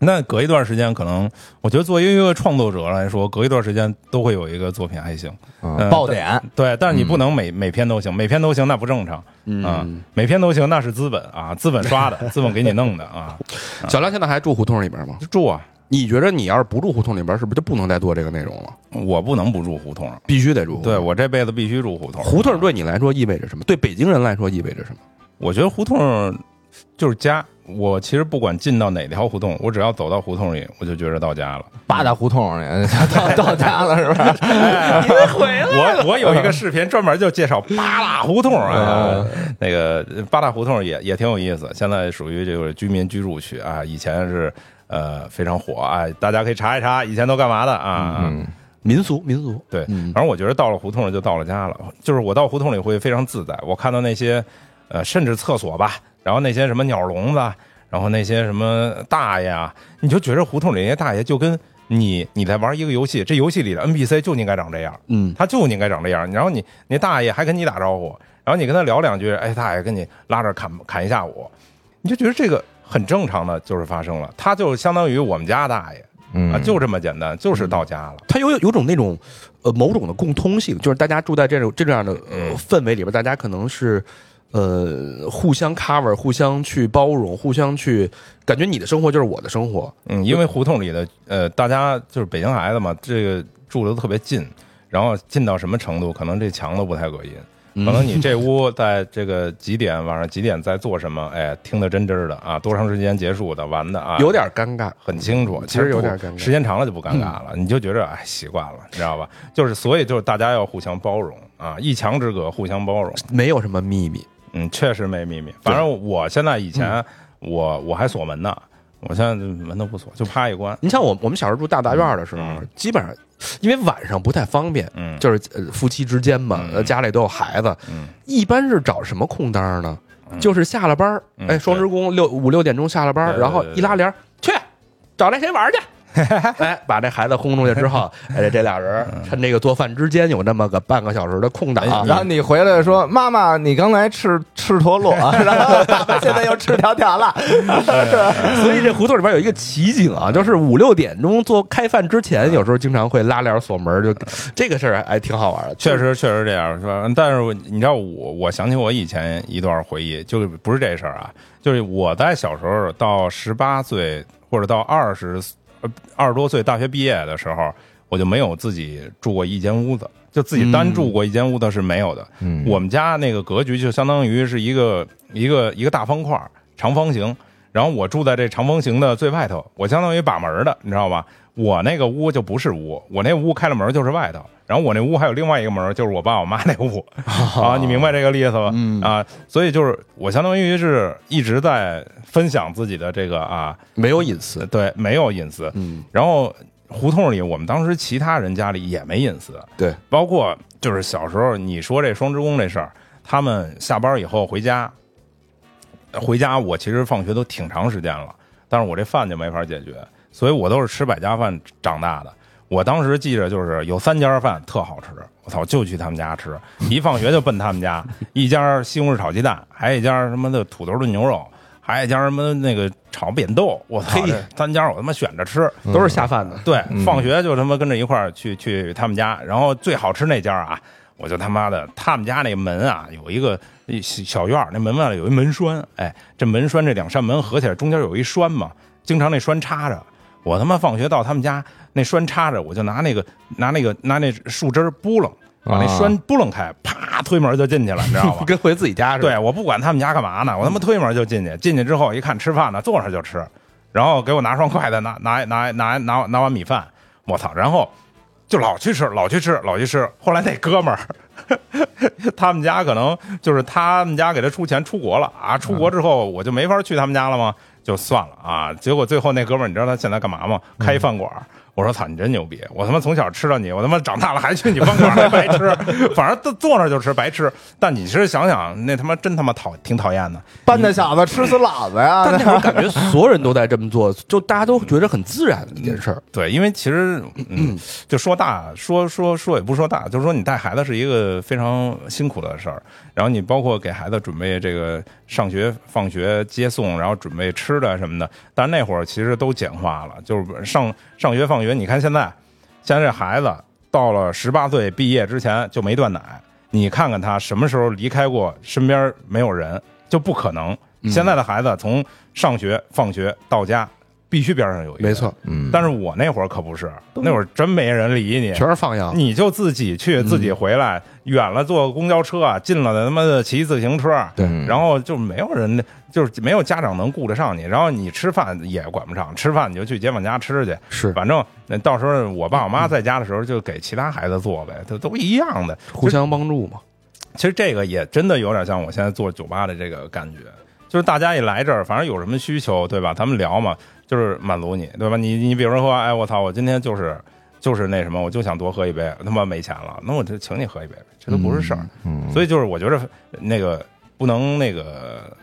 那隔一段时间，可能我觉得作为一个创作者来说，隔一段时间都会有一个作品还行，嗯
爆点，
对，但是你不能每每篇都行，每篇都行那不正常啊，每篇都行那是资本啊，资本刷的，资本给你弄的 啊，
小亮现在还住胡同里边吗？
住啊，
你觉得你要是不住胡同里边，是不是就不能再做这个内容了？
我不能不住胡同，
必须得住胡同。
对我这辈子必须住胡同，
胡同对你来说意味着什么？对北京人来说意味着什么？
我觉得胡同就是家。我其实不管进到哪条胡同，我只要走到胡同里，我就觉着到家了。
八大胡同里 到到家了是吧？
你回来了我我有一个视频专门就介绍八大胡同啊，那个八大胡同也也挺有意思，现在属于这个居民居住区啊，以前是呃非常火啊，大家可以查一查以前都干嘛的啊。
嗯
民俗，民俗。
对，
嗯
反正我觉得到了胡同里就到了家了，就是我到胡同里会非常自在。我看到那些呃，甚至厕所吧，然后那些什么鸟笼子，然后那些什么大爷啊，你就觉得胡同里那些大爷就跟你你在玩一个游戏，这游戏里的 NPC 就应该长这样，
嗯，
他就应该长这样。然后你那大爷还跟你打招呼，然后你跟他聊两句，哎，大爷跟你拉着砍砍一下午，你就觉得这个很正常的，就是发生了。他就相当于我们家大爷
嗯
啊，就这么简单，就是到家了。
它有有种那种呃某种的共通性，就是大家住在这种这样的呃氛围里边，大家可能是呃互相 cover、互相去包容、互相去感觉你的生活就是我的生活。
嗯，因为胡同里的呃，大家就是北京孩子嘛，这个住的都特别近，然后近到什么程度，可能这墙都不太隔音。可能你这屋在这个几点晚上几点在做什么，哎，听得真真的啊，多长时间结束的，完的啊，
有点尴尬，
很清楚。
其实有点尴尬
时间长了就不尴尬了，你就觉着哎习惯了，你知道吧？就是所以就是大家要互相包容啊，一墙之隔，互相包容。
没有什么秘密。
嗯，确实没秘密。反正我现在以前
嗯。
我我还锁门呢，我现在门都不锁，就啪一关。
你像我我们小时候住大大院的时候，
嗯。
基本上因为晚上不太方便，
嗯。
就是呃夫妻之间嘛，家里都有孩子，
嗯。
一般是找什么空当呢？就是下了班哎，双职工六五六点钟下了班然后一拉帘去找那谁玩去。哎，把这孩子轰出去之后，哎，这俩人
嗯
趁这个做饭之间有那么个半个小时的空档，
哎
然后你回来说：“妈妈，你刚才吃吃陀螺，然后爸爸现在又吃条条了。
所以这胡同里边有一个奇景啊，就是五六点钟做开饭之前，有时候经常会拉帘锁门，就这个事儿还挺好玩的。
确实确实这样是吧？但是你知道我我想起我以前一段回忆，就是不是这事儿啊，就是我在小时候到十八岁或者到二十呃二十多岁大学毕业的时候，我就没有自己住过一间屋子，就自己单住过一间屋子是没有的。
嗯
我们家那个格局就相当于是一个一个一个大方块儿长方形，然后我住在这长方形的最外头，我相当于把门的，你知道吧？我那个屋就不是屋，我那屋开了门就是外头，然后我那屋还有另外一个门，就是我爸我妈那屋啊，你明白这个意思吧？
嗯
啊，所以就是我相当于是一直在分享自己的这个啊，
没有隐私。
对，没有隐私。
嗯，
然后胡同里，我们当时其他人家里也没隐私，
对，
包括就是小时候你说这双职工这事儿，他们下班以后回家，回家我其实放学都挺长时间了，但是我这饭就没法解决，所以我都是吃百家饭长大的。我当时记着就是有三家饭特好吃，我操，就去他们家吃，一放学就奔他们家，一家西红柿炒鸡蛋，还有一家什么的土豆炖牛肉，还有一家什么那个炒扁豆，我操，三家我他妈选着吃，
都是下饭的。
对，放学就他妈跟着一块儿去去他们家，然后最好吃那家啊，我就他妈的他们家那门啊有一个小小院儿，那门外有一门栓，哎，这门栓这两扇门合起来中间有一栓嘛，经常那栓插着，我他妈放学到他们家那栓插着，我就拿那个拿那个拿那树枝儿拨楞，把那
啊
栓拨楞开，啪推门就进去了，你知道吗？
跟回自己家似的。
对，我不管他们家干嘛呢，我他妈推门就进去，进去之后一看吃饭呢，坐上就吃，然后给我拿双筷子，拿拿拿拿拿拿碗米饭，我操，然后就老去吃，老去吃，老去吃。后来那哥们儿，他们家可能就是他们家给他出钱出国了啊，出国之后我就没法去他们家了吗？就算了啊。结果最后那哥们儿，你知道他现在干嘛吗？开一饭馆儿。我说操，你真牛逼！我他妈从小吃到你，我他妈长大了还去你饭馆儿还白吃，反正坐坐那儿就吃白吃。但你其实想想，那他妈真他妈讨挺讨厌的。
搬家小子吃死老子呀！
但那会儿 感觉所有人都在这么做，就大家都觉得很自然的一件事儿。
对，因为其实，嗯，就说大说说说也不说大，就是说你带孩子是一个非常辛苦的事儿，然后你包括给孩子准备这个上学、放学接送，然后准备吃的什么的，但那会儿其实都简化了，就是上上学放学，你看现在，现在这孩子到了十八岁毕业之前就没断奶，你看看他什么时候离开过身边没有人，就不可能。现在的孩子从上学、放学到家，必须边上有一个。
没错，
嗯，
但是我那会儿可不是，那会儿真没人理你，
全是放羊。
你就自己去，自己回来，远了坐公交车，啊近了的他妈的骑自行车，
对。
然后就没有人，就是没有家长能顾得上你，然后你吃饭也管不上，吃饭你就去街坊家吃去，
是。
反正那到时候我爸我妈在家的时候就给其他孩子做呗，都都一样的，
互相帮助嘛。
其实这个也真的有点像我现在做酒吧的这个感觉，就是大家一来这儿，反正有什么需求，对吧？咱们聊嘛，就是满足你，对吧？你你比如说，哎，我操，我今天就是就是那什么，我就想多喝一杯，他妈没钱了，那我就请你喝一杯，这都不是事儿。
嗯，
所以就是我觉得那个不能那个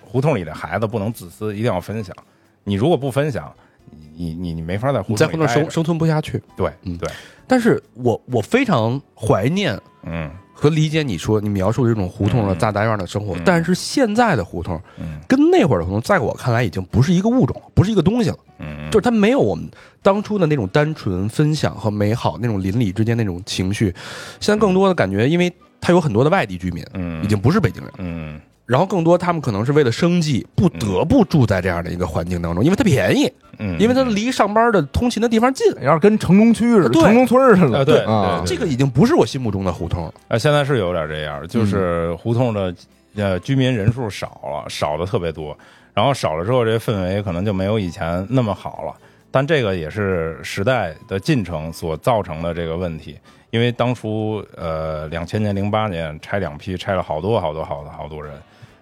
胡同里的孩子不能自私，一定要分享。你如果不分享，你你你你没法在胡
你在胡同
同里
生生存不下去。
对
嗯
对，
但是我我非常怀念
嗯
和理解你说你描述的这种胡同的
嗯
大杂院的生活，
嗯。
但是现在的胡同
嗯。
跟那会儿的胡同，在我看来已经不是一个物种，不是一个东西了。
嗯，
就是它没有我们当初的那种单纯分享和美好那种邻里之间那种情绪，现在更多的感觉，因为它有很多的外地居民，
嗯。
已经不是北京人，
嗯。
然后更多他们可能是为了生计，不得不住在这样的一个环境当中，因为它便宜，
嗯，
因为它离上班的通勤的地方近。
要是跟城中区似的，
对。
城中村似的，
啊对
啊。
对，
这个已经不是我心目中的胡同了。
呃，现在是有点这样，就是胡同的呃居民人数少了，少的特别多，然后少了之后，这氛围可能就没有以前那么好了。但这个也是时代的进程所造成的这个问题，因为当初呃两千年、零八年拆两批，拆了好多好多好多好多人，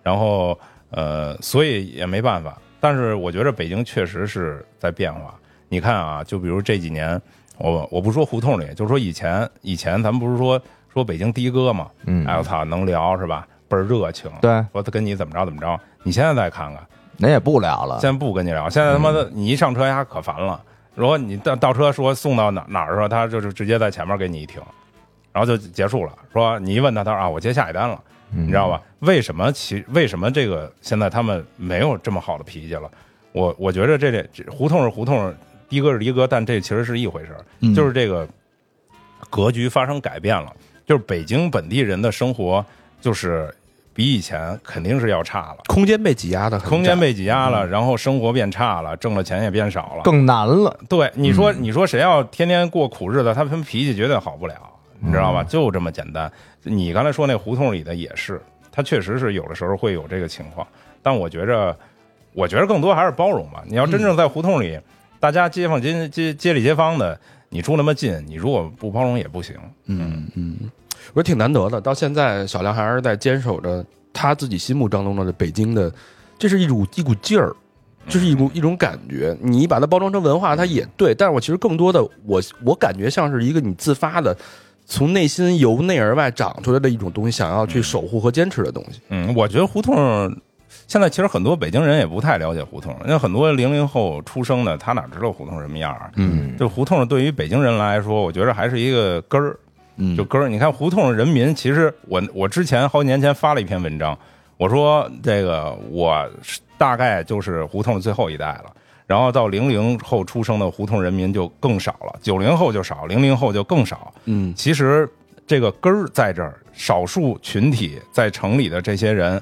然后呃所以也没办法。但是我觉得北京确实是在变化。你看啊，就比如这几年，我我不说胡同里，就说以前以前咱们不是说说北京的哥嘛，
嗯
哎我操能聊是吧？倍儿热情，
对，
说他跟你怎么着怎么着。你现在再看看，
那也不聊了
现，在不跟你聊，现在他妈的
嗯
你一上车呀可烦了。如果你倒倒车说送到哪哪儿的时候，他就是直接在前面给你一停，然后就结束了。说你一问他，他说啊我接下一单了，
你
你知道？吧？为什么其为什么这个现在他们没有这么好的脾气了？我我觉得这这这胡同是胡同，的哥是的哥，但这其实是一回事儿，
嗯
就是这个格局发生改变了，就是北京本地人的生活就是比以前肯定是要差了。
空间被挤压的，
空间被挤压了，然后生活变差了，挣的钱也变少了。
更难了，
对，你说你说谁要天天过苦日子，他他们脾气绝对好不了，你知道吧？就这么简单。你刚才说那胡同里的也是，他确实是有的时候会有这个情况，但我觉着，我觉着更多还是包容吧。你要真正在胡同里，大家街坊街街街里街坊的，你住那么近，你如果不包容也不行。
嗯嗯，我觉得挺难得的。到现在，小亮还是在坚守着他自己心目当中的北京的，这是一股一股劲儿，这是一股一种感觉。你把它包装成文化，它也对。但是我其实更多的，我我感觉像是一个你自发的，从内心由内而外长出来的一种东西，想要去守护和坚持的东西。
嗯，我觉得胡同现在其实很多北京人也不太了解胡同，因为很多零零后出生的，他哪知道胡同什么样啊？
嗯
就胡同对于北京人来说，我觉得还是一个根儿，
嗯
就根儿。你看胡同人民，其实我我之前好几年前发了一篇文章，我说这个我是大概就是胡同最后一代了。然后到零零后出生的胡同人民就更少了，九零后就少，零零后就更少。
嗯
其实这个根儿在这儿，少数群体在城里的这些人，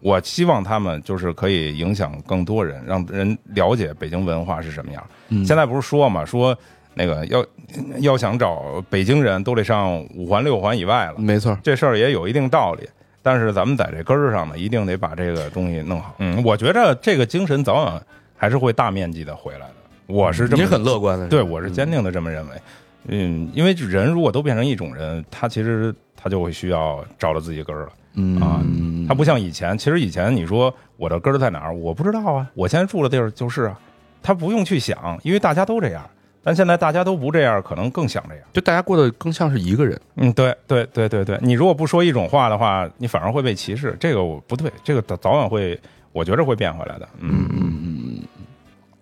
我希望他们就是可以影响更多人，让人了解北京文化是什么样。
嗯
现在不是说嘛，说那个要要想找北京人都得上五环六环以外了，
没错。
这事儿也有一定道理。但是咱们在这根儿上呢，一定得把这个东西弄好。嗯，我觉着这个精神早晚还是会大面积的回来的。我是这么
你是很乐观的，
对，我是坚定的这么认为。嗯，因为人如果都变成一种人，他其实他就会需要找到自己根儿了。
嗯
啊他不像以前，其实以前你说我的根儿在哪儿，我不知道啊。我现在住的地儿就是啊，他不用去想，因为大家都这样。但现在大家都不这样，可能更想这样。
就大家过得更像是一个人。
嗯，对对对对对，你如果不说一种话的话，你反而会被歧视。这个我不对，这个早早晚会，我觉着会变回来的。嗯嗯嗯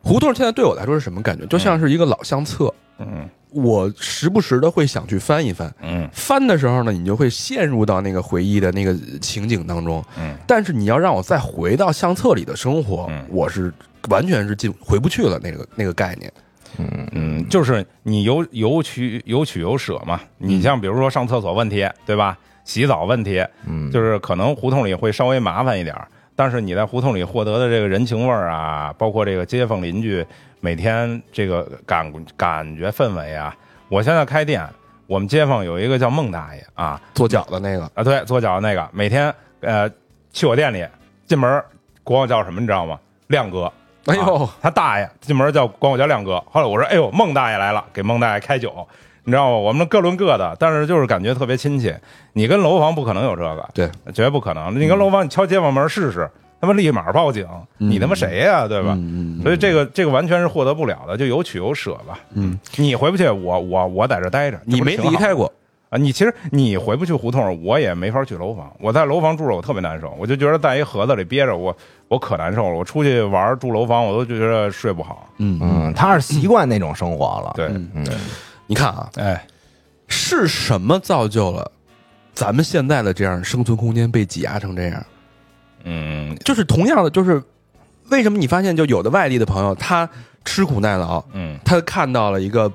胡同现在对我来说是什么感觉？就像是一个老相册，
嗯
我时不时的会想去翻一翻。
嗯
翻的时候呢，你就会陷入到那个回忆的那个情景当中。
嗯
但是你要让我再回到相册里的生活，
嗯
我是完全是进回不去了。那个那个概念，
嗯嗯，就是你有有取有取有舍嘛。你像比如说上厕所问题，对吧？洗澡问题，
嗯，
就是可能胡同里会稍微麻烦一点儿，但是你在胡同里获得的这个人情味儿啊，包括这个街坊邻居每天这个感感觉氛围啊，我现在开店，我们街坊有一个叫孟大爷啊
做饺子那个，
啊，对，做饺子那个，每天呃去我店里进门管我叫什么，你知道吗？亮哥。
哎呦
啊，他大爷进门叫管我叫亮哥。后来我说：“哎呦，孟大爷来了，给孟大爷开酒，你知道吗？我们各论各的，但是就是感觉特别亲切。你跟楼房不可能有这个，
对，
绝不可能。你跟楼房，你敲街坊门试试，他们立马报警，你他妈谁呀、对吧？
嗯
所以这个这个完全是获得不了的，就有取有舍吧。
嗯，
你回不去，我我我在这待着，
你没离开过，
啊？你其实你回不去胡同，我也没法去楼房。我在楼房住着，我特别难受，我就觉得在一盒子里憋着，我我可难受了。我出去玩住楼房，我都觉得睡不好。
嗯
嗯，他是习惯那种生活了。
对，
嗯
嗯，
你看啊，
哎，
是什么造就了咱们现在的这样生存空间被挤压成这样？
嗯。
就是同样的，就是为什么你发现就有的外地的朋友，他吃苦耐劳，
嗯。
他看到了一个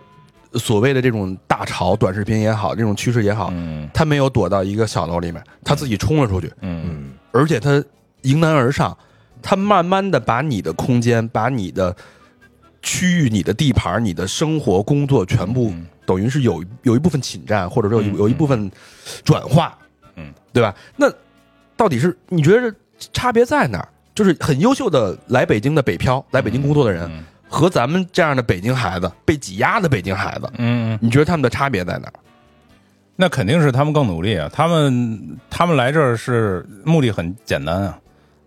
所谓的这种大潮，短视频也好，这种趋势也好，
嗯。
他没有躲到一个小楼里面，他自己冲了出去，
嗯。
嗯。
而且他迎难而上，他慢慢的把你的空间，把你的区域、你的地盘、你的生活、工作全部
嗯。
等于是有有一部分侵占，或者说有一部分转化，
嗯，
对吧？那到底是你觉得差别在哪儿？就是很优秀的来北京的北漂，来北京工作的人，
嗯
和咱们这样的北京孩子被挤压的北京孩子，
嗯，
你觉得他们的差别在哪儿？
那肯定是他们更努力啊。他们他们来这儿是目的很简单啊，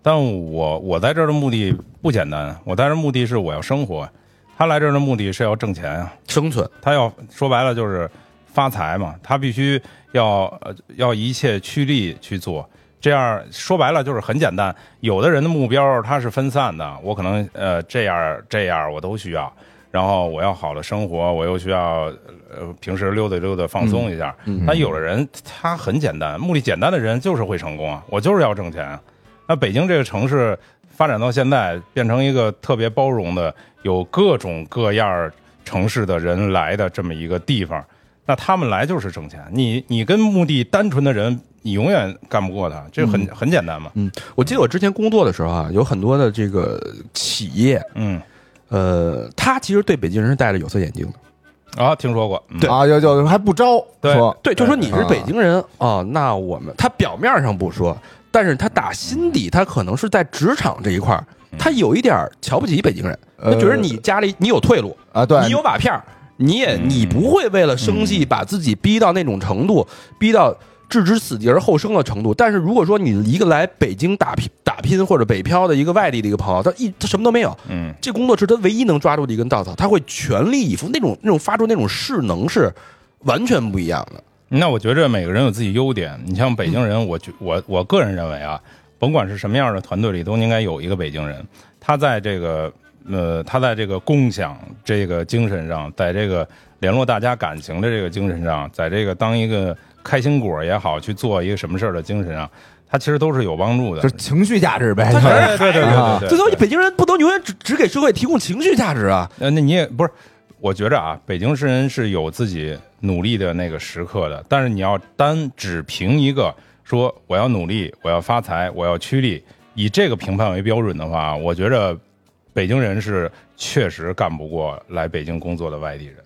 但我我在这儿的目的不简单，我在这儿目的是我要生活，他来这儿的目的是要挣钱啊。
生存，
他要说白了就是发财嘛，他必须要呃要一切趋利去做。这样说白了就是很简单。有的人的目标他是分散的，我可能呃这样这样我都需要，然后我要好的生活，我又需要呃平时溜达溜达放松一下。
嗯
但有的人他很简单，目的简单的人就是会成功啊，我就是要挣钱啊。那北京这个城市发展到现在，变成一个特别包容的，有各种各样城市的人来的这么一个地方，那他们来就是挣钱。你你跟目的单纯的人，你永远干不过他，这很、很简单嘛。
嗯，我记得我之前工作的时候啊，有很多的这个企业，
嗯
呃，他其实对北京人是戴着有色眼镜的。
啊，听说过。嗯、
啊，就就还不招
对
说
对，就说你是
啊
北京人哦，那我们他表面上不说，但是他打心底，他可能是在职场这一块儿，他有一点瞧不起北京人。他觉得你家里你有退路，
啊，对，
你有瓦片儿，你也
嗯
你不会为了生计把自己逼到那种程度，逼到置之死地而后生的程度。但是如果说你一个来北京打拼打拼或者北漂的一个外地的一个朋友，他一他什么都没有，
嗯，
这工作是他唯一能抓住的一根稻草，他会全力以赴，那种那种发出那种势能是完全不一样的。
那我觉着每个人有自己优点。你像北京人，我觉我我个人认为啊，甭管是什么样的团队里，都应该有一个北京人。他在这个呃，他在这个共享这个精神上，在这个联络大家感情的这个精神上，在这个当一个开心果也好，去做一个什么事儿的精神上，他其实都是有帮助的
就是。情绪价值呗。
对对对
啊
对对
最多北京人不能永远只只给社会提供情绪价值啊！
呃，那你也不是，我觉着啊，北京诗人是有自己努力的那个时刻的，但是你要单只凭一个说我要努力，我要发财，我要趋利，以这个评判为标准的话，我觉着北京人是确实干不过来北京工作的外地人，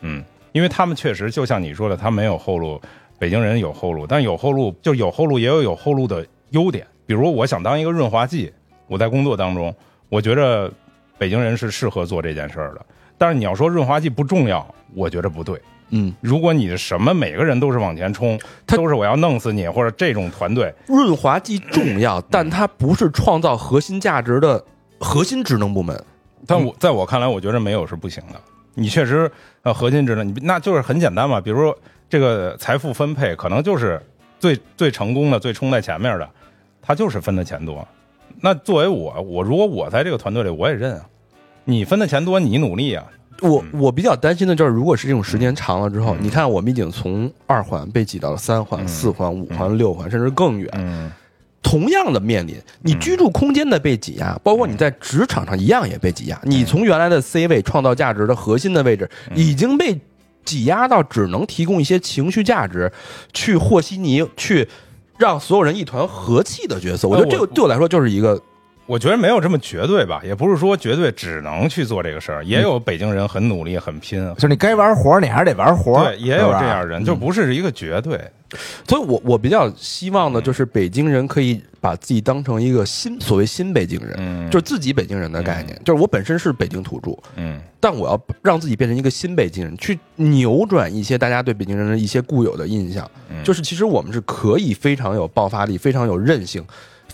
嗯，因为他们确实就像你说的，他没有后路，北京人有后路，但有后路就有后路，也有有后路的优点，比如我想当一个润滑剂，我在工作当中，我觉着北京人是适合做这件事儿的。但是你要说润滑剂不重要，我觉着不对。
嗯，
如果你的什么每个人都是往前冲，
他
都是我要弄死你，或者这种团队，
润滑剂重要，但它不是创造核心价值的核心职能部门。
但我在我看来，我觉得没有是不行的。你确实呃核心职能，你那就是很简单嘛。比如说这个财富分配，可能就是最最成功的、最冲在前面的，他就是分的钱多。那作为我，我如果我在这个团队里，我也认啊。你分的钱多，你努力啊。
我我比较担心的就是，如果是这种时间长了之后，你看我们已经从二环被挤到了三环、
嗯
四环、五环、六环，甚至更远。
嗯
同样的面临，你居住空间的被挤压，包括你在职场上一样也被挤压。你从原来的 C 位创造价值的核心的位置，已经被挤压到只能提供一些情绪价值，去和稀泥，去让所有人一团和气的角色。我觉得这个对我来说就是一个
我觉得没有这么绝对吧，也不是说绝对只能去做这个事儿，也有北京人很努力、很拼，
就是你该玩活儿你还是得玩活儿，
对，也有这样人，就不是一个绝对。
所以我我比较希望的就是北京人可以把自己当成一个新所谓新北京人，
嗯，
就是自己北京人的概念。就是我本身是北京土著，
嗯。
但我要让自己变成一个新北京人，去扭转一些大家对北京人的一些固有的印象。
嗯。
就是其实我们是可以非常有爆发力、非常有韧性、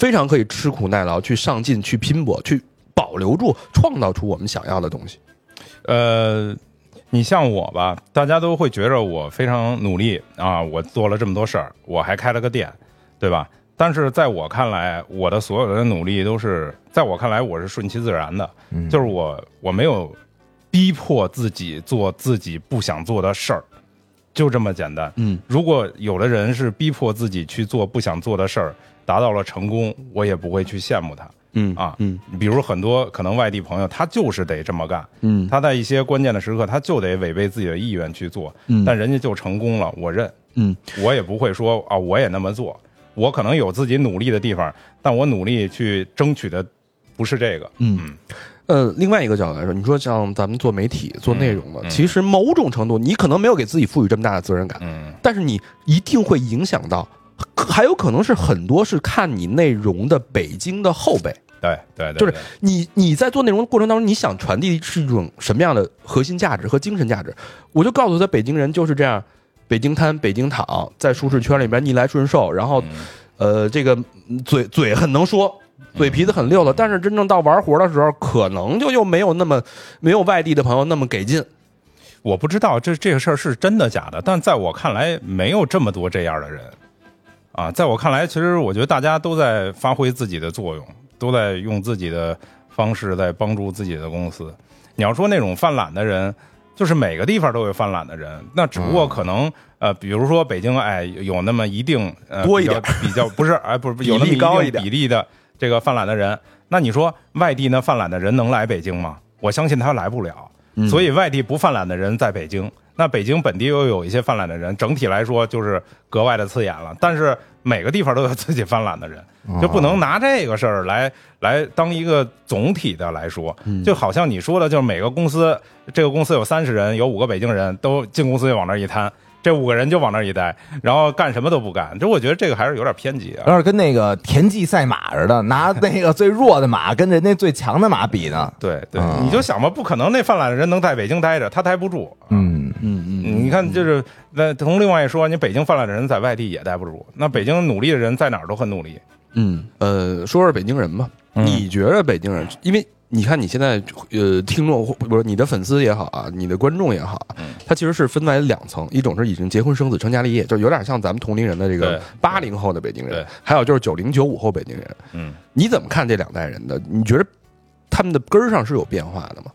非常可以吃苦耐劳、去上进、去拼搏、去保留住、创造出我们想要的东西。
呃，你像我吧，大家都会觉着我非常努力啊，我做了这么多事儿，我还开了个店，对吧？但是在我看来，我的所有的努力都是在我看来我是顺其自然的，
嗯
就是我我没有逼迫自己做自己不想做的事儿，就这么简单。
嗯，
如果有的人是逼迫自己去做不想做的事儿，达到了成功，我也不会去羡慕他。
嗯
啊。
嗯。
比如很多可能外地朋友，他就是得这么干，
嗯。
他在一些关键的时刻，他就得违背自己的意愿去做，
嗯。
但人家就成功了，我认，
嗯，
我也不会说啊，我也那么做，我可能有自己努力的地方，但我努力去争取的不是这个，
嗯呃，另外一个角度来说，你说像咱们做媒体、做内容的，
嗯
其实某种程度你可能没有给自己赋予这么大的责任感，
嗯
但是你一定会影响到，还有可能是很多是看你内容的北京的后辈。
对对对，
就是你你在做内容的过程当中，你想传递是一种什么样的核心价值和精神价值？我就告诉他，北京人就是这样，北京瘫、北京躺，在舒适圈里边逆来顺受，然后
嗯
呃，这个嗯嘴嘴很能说，嘴皮子很溜的，但是真正到玩活的时候，可能就又没有那么没有外地的朋友那么给劲。
我不知道这这个事儿是真的假的，但在我看来，没有这么多这样的人啊。在我看来，其实我觉得大家都在发挥自己的作用，都在用自己的方式在帮助自己的公司。你要说那种犯懒的人，就是每个地方都有犯懒的人，那只不过可能、呃，比如说北京，哎，有那么一定呃
多一点
比较不是哎，不是 有那么一定
高一点
比例的这个犯懒的人。那你说外地那犯懒的人能来北京吗？我相信他来不了。
嗯
所以外地不犯懒的人在北京，那北京本地又有一些犯懒的人，整体来说就是格外的刺眼了。但是每个地方都有自己犯懒的人，就不能拿这个事儿来来当一个总体的来说。就好像你说的，就是每个公司这个公司有三十人，有五个北京人都进公司就往那儿一摊，这五个人就往那儿一待，然后干什么都不干。这我觉得这个还是有点偏激啊。
有点跟那个田忌赛马似的，拿那个最弱的马跟人家最强的马比呢。
对对，
啊
你就想吧，不可能那犯懒的人能在北京待着，他待不住。
嗯，
嗯嗯，
你看，就是那从另外一说，你北京犯懒的人在外地也待不住，那北京努力的人在哪儿都很努力。
嗯，呃，说说北京人吧。
嗯
你觉得北京人，因为你看你现在呃，听众或不是你的粉丝也好啊，你的观众也好他其实是分为两层，一种是已经结婚生子成家立业，就有点像咱们同龄人的这个
对
八零后的北京人
对，
还有就是九零九五后北京人。
嗯，
你怎么看这两代人的？你觉得他们的根儿上是有变化的吗？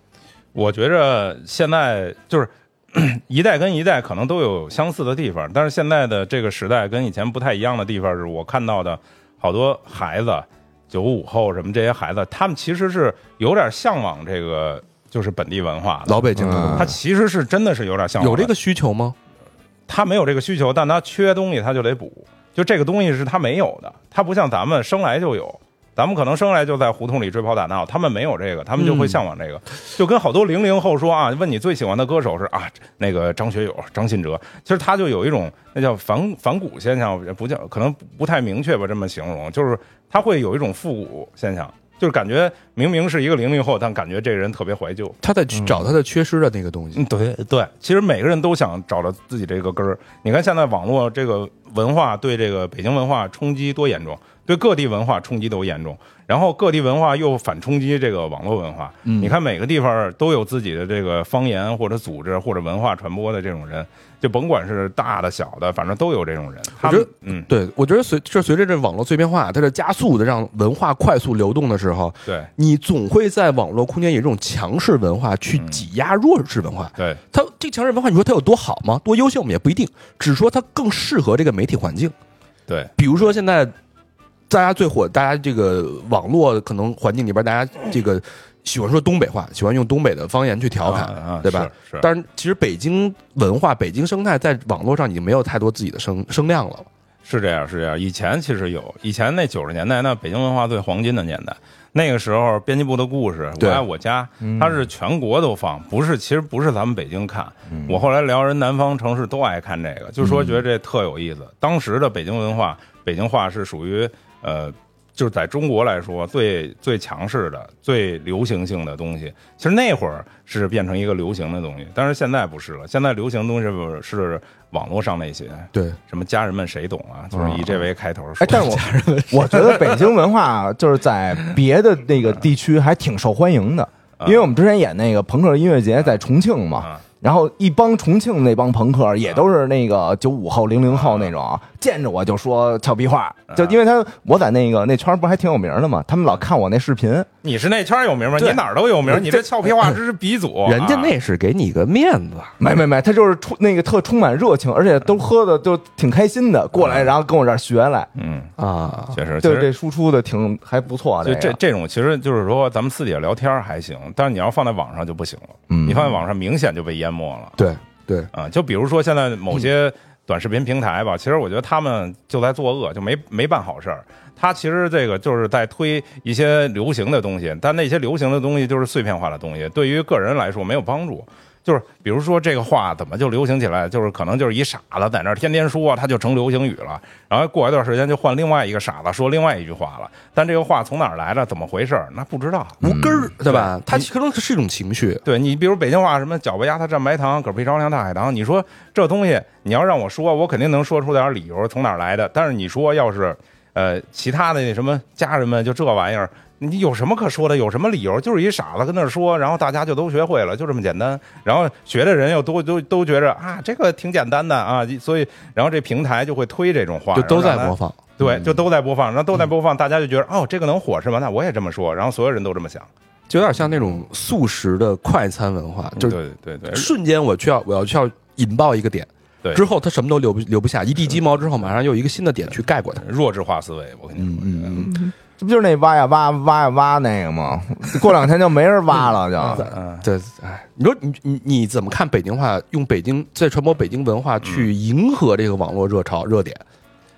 我觉着现在就是 一代跟一代可能都有相似的地方，但是现在的这个时代跟以前不太一样的地方是我看到的好多孩子，九五后什么这些孩子，他们其实是有点向往这个就是本地文化的。
老北京的
嗯。
他其实是真的是有点向往的，
有这个需求吗？
他没有这个需求，但他缺东西他就得补，就这个东西是他没有的，他不像咱们生来就有。咱们可能生来就在胡同里追跑打闹，他们没有这个，他们就会向往这个，就跟好多零零后说啊，问你最喜欢的歌手是啊，那个张学友、张信哲，其实他就有一种那叫反反骨现象，不叫可能不太明确吧，这么形容，就是他会有一种复古现象，就是感觉明明是一个零零后，但感觉这个人特别怀旧，
他在去找他的缺失的那个东西。
嗯，对对，其实每个人都想找到自己这个根儿。你看现在网络这个文化对这个北京文化冲击多严重，对各地文化冲击都严重，然后各地文化又反冲击这个网络文化。嗯你看每个地方都有自己的这个方言或者组织或者文化传播的这种人，就甭管是大的小的，反正都有这种人。他们
我觉得
嗯，
对，我觉得随这随着这网络碎片化，它这加速的让文化快速流动的时候，
对
你总会在网络空间有这种强势文化去挤压弱势文化。
对
它这强势文化，你说它有多好吗？多优秀，我们也不一定，只说它更适合这个媒体环境。
对，
比如说现在大家最火，大家这个网络可能环境里边，大家这个喜欢说东北话，喜欢用东北的方言去调侃，
啊啊
对吧？
是是
但是其实北京文化、北京生态在网络上已经没有太多自己的声声量了。
是这样，是这样。以前其实有，以前那九十年代，那北京文化最黄金的年代，那个时候编辑部的故事，我爱我家，它是全国都放，不是，其实不是咱们北京看。我后来聊人南方城市都爱看这个，就说觉得这特有意思。当时的北京文化，北京话是属于呃。就是在中国来说，最最强势的、最流行性的东西，其实那会儿是变成一个流行的东西，但是现在不是了。现在流行的东西是是网络上那些，
对，
什么家人们谁懂啊？就是以这为开头说。
哎，但是我我觉得北京文化就是在别的那个地区还挺受欢迎的，因为我们之前演那个朋克音乐节在重庆嘛
啊，
然后一帮重庆那帮朋克也都是那个九五后、零零后那种，见着我就说俏皮话，就因为他我在那个那圈儿不还挺有名的嘛，他们老看我那视频，
你是那圈儿有名吗？你哪儿都有名，你这俏皮话这是鼻祖。
人家
啊
那是给你个面子，
没没没，他就是充那个特充满热情，而且都喝的都挺开心的，过来然后跟我这儿学来，
嗯，
啊，
确实，其
对这输出的挺还不错，
就这这种，其实就是说咱们私底下聊天还行，但是你要放在网上就不行了。
嗯。
你放在网上明显就被淹没了。
对对，
啊，就比如说现在某些短视频平台吧，其实我觉得他们就在作恶，就没没办好事儿。他其实这个就是在推一些流行的东西，但那些流行的东西就是碎片化的东西，对于个人来说没有帮助。就是比如说这个话怎么就流行起来，就是可能就是一傻子在那儿天天说，他就成流行语了。然后过一段时间就换另外一个傻子说另外一句话了，但这个话从哪儿来的，怎么回事儿，那不知道。
无根儿，对吧？它可能是一种情绪，
对你，比如北京话什么脚不丫它蘸白糖，嗝屁着凉大海棠，你说这东西你要让我说，我肯定能说出点理由从哪儿来的。但是你说要是呃其他的那什么家人们就这玩意儿，你有什么可说的？有什么理由？就是一傻子跟那儿说，然后大家就都学会了，就这么简单。然后学的人又都都都觉着啊，这个挺简单的啊，所以然后这平台就会推这种话，
就都在模仿。
对，就都在播放，然后都在播放，大家就觉得哦，这个能火是吧？那我也这么说，然后所有人都这么想，
就有点像那种速食的快餐文化，就是
对对对，
瞬间我需要我要需要引爆一个点，
对
之后他什么都留不留不下，一地鸡毛之后，马上又有一个新的点去盖过它。
弱智化思维，我跟你说，
嗯嗯
这不就是那挖呀挖挖呀挖那个吗？过两天就没人挖了，就
嗯，
对，哎，你说你你你怎么看北京话？用北京在传播北京文化去迎合这个网络热潮热点，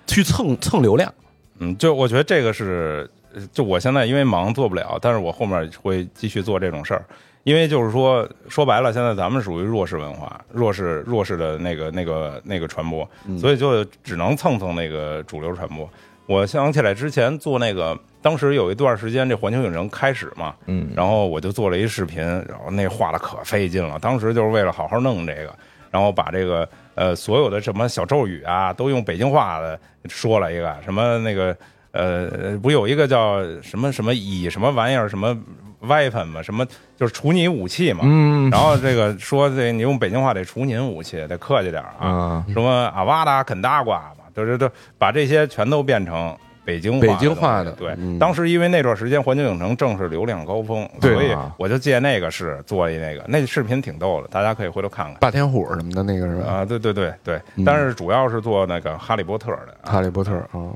去蹭蹭流量。
嗯，就我觉得这个是，呃就我现在因为忙做不了，但是我后面会继续做这种事儿。因为就是说说白了，现在咱们属于弱势文化，弱势弱势的那个那个那个传播，所以就只能蹭蹭那个主流传播。我想起来之前做那个，当时有一段时间这环球影城开始嘛，
嗯，
然后我就做了一视频，然后那画的可费劲了，当时就是为了好好弄这个，然后把这个呃所有的什么小咒语啊，都用北京话的说了一个，什么那个呃不有一个叫什么什么以什么玩意儿什么 weapon 嘛，什么就是除你武器嘛，
嗯
然后这个说这你用北京话得除您武器，得客气点啊，
嗯
什么阿瓦达肯大瓜嘛，就是都把这些全都变成北京
北
话
京话的
对，
嗯
当时因为那段时间环球影城正是流量高峰，所以
啊
我就借那个是做一那个，那视频挺逗的，大家可以回头看看。
霸天虎什么的那个是吧？
啊，对对对对，
嗯
但是主要是做那个哈利波特的啊。
哈利波特啊，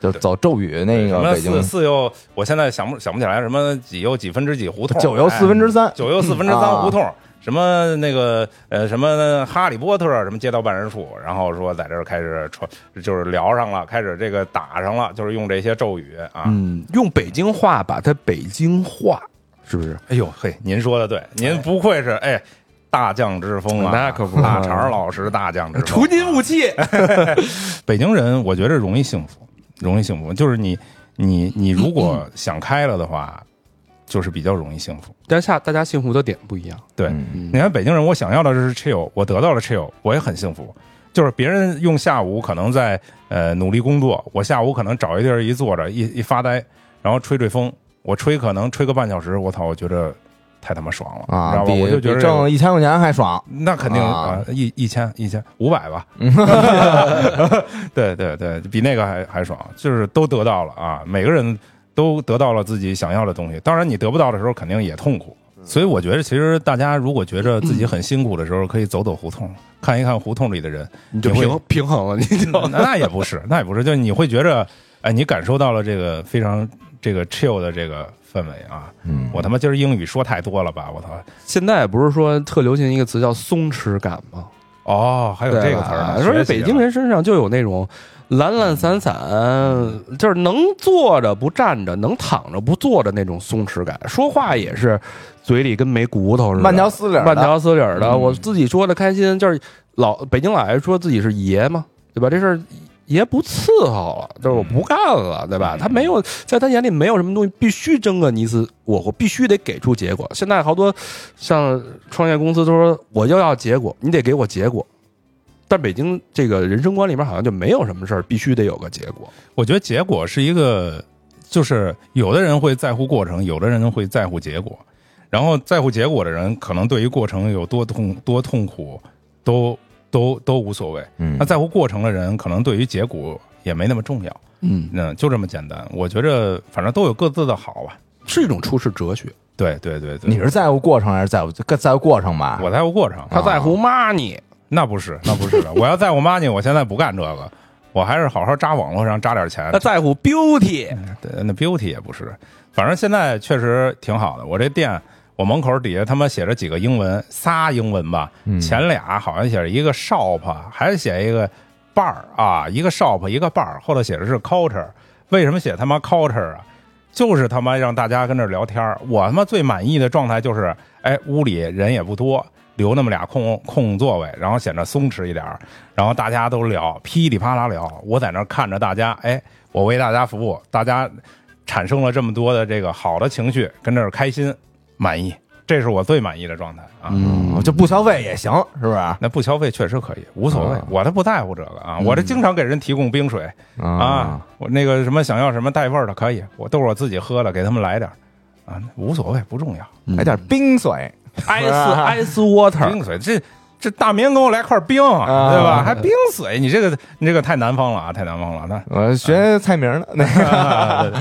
就走咒语那
什么
个北京
四四又，我现在想不想不起来什么几又几分之几胡同，
九又四分之三
哎，九又四分之
啊
三胡同，什么那个呃什么哈利波特什么街道办事处，然后说在这儿开始传，就是聊上了，开始这个打上了，就是用这些咒语啊。
嗯，用北京话把它北京话，是不是？
哎呦嘿，您说的对，您不愧是哎。大将之风啊，
那可不
大肠老师大将之风，
除您武器，
北京人，我觉得容易幸福，容易幸福。就是你，你，你如果想开了的话，就是比较容易幸福。
但下大家幸福的点不一样。
对，
嗯
你看北京人，我想要的是 chill，我得到了 chill，我也很幸福。就是别人用下午可能在呃努力工作，我下午可能找一地儿一坐着一一发呆，然后吹吹风，我吹可能吹个半小时，我操，我觉得太他妈爽了，你知
啊，
道吧？我就觉得
挣一千块钱还爽。
那肯定
啊
啊，一一千一千五百吧，对对对，比那个还还爽，就是都得到了啊，每个人都得到了自己想要的东西。当然，你得不到的时候，肯定也痛苦。所以我觉得，其实大家如果觉着自己很辛苦的时候，可以走走胡同，看一看胡同里的人，
你就平平衡了，你就
那那也不是，那也不是，就是你会觉着，哎，你感受到了这个非常这个 chill 的这个氛围啊。
嗯，
我他妈今儿英语说太多了吧？我操！
现在不是说特流行一个词叫松弛感吗？
哦，还有这个词儿呢。
说北京人身上就有那种懒懒散散，就是能坐着不站着，能躺着不坐着那种松弛感。说话也是嘴里跟没骨头似的，
慢条斯理
慢条斯理儿的。
嗯
我自己说的开心，就是老北京老爷说自己是爷嘛，对吧？这事儿。爷不伺候了，就是我不干了，对吧？他没有在他眼里没有什么东西必须争个你死我活，必须得给出结果。现在好多像创业公司都说我就要结果，你得给我结果。但北京这个人生观里面好像就没有什么事儿必须得有个结果。
我觉得结果是一个，就是有的人会在乎过程，有的人会在乎结果。然后在乎结果的人，可能对于过程有多痛多痛苦，都都都无所谓。
嗯
那在乎过程的人，可能对于结果也没那么重要。
嗯，
嗯，就这么简单。我觉着反正都有各自的好吧。
是一种处世哲学。
对对对对，
你是在乎过程还是在乎在乎过程吧？
我在乎过程，
他在乎 money，
那不是那不是的。我要在乎 money，我现在不干这个，我还是好好扎网络上扎点钱
他。在乎 beauty。
对，那 beauty 也不是，反正现在确实挺好的。我这店，我门口底下他妈写着几个英文，仨英文吧，
嗯
前俩好像写着一个 shop，还写一个 bar 啊，一个 shop 一个 bar，后头写的是 counter。为什么写他妈 counter 啊？就是他妈让大家跟这聊天儿我他妈最满意的状态就是，哎，屋里人也不多，留那么俩空空座位，然后显得松弛一点儿。然后大家都聊，噼里啪啦聊，我在那儿看着大家，哎，我为大家服务，大家产生了这么多的这个好的情绪，跟这儿开心，满意，这是我最满意的状态啊。
嗯，就不消费也行，是不是？
那不消费确实可以，无所谓
啊，
我都不在乎这个啊，我这经常给人提供冰水啊。
啊，，
我那个什么想要什么带味儿的可以，我都是我自己喝的，给他们来点儿。啊，无所谓，不重要。
来点冰水，
ice ice water，
冰水这这大明给我来块冰，
啊
对吧？还冰水，你这个你这个太南方了啊，太南方了。那
我学蔡明的那个，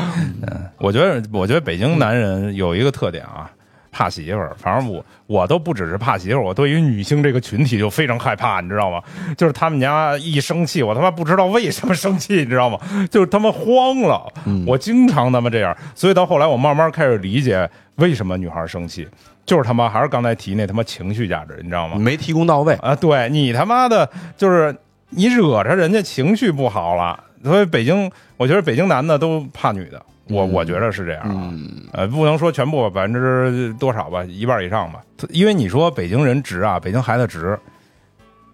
嗯，我觉得我觉得北京男人有一个特点啊。怕媳妇儿，反正我我都不只是怕媳妇儿，我对于女性这个群体就非常害怕，你知道吗？就是他们家一生气，我他妈不知道为什么生气，你知道吗？就是他妈慌了，我经常他妈这样，所以到后来我慢慢开始理解为什么女孩生气，就是他妈还是刚才提那他妈情绪价值，你知道吗？
没提供到位。
啊，对你他妈的，就是你惹着人家情绪不好了，所以北京，我觉得北京男的都怕女的，我我觉得是这样啊。
嗯，
呃，不能说全部百分之多少吧，一半以上吧。因为你说北京人直啊，北京孩子直，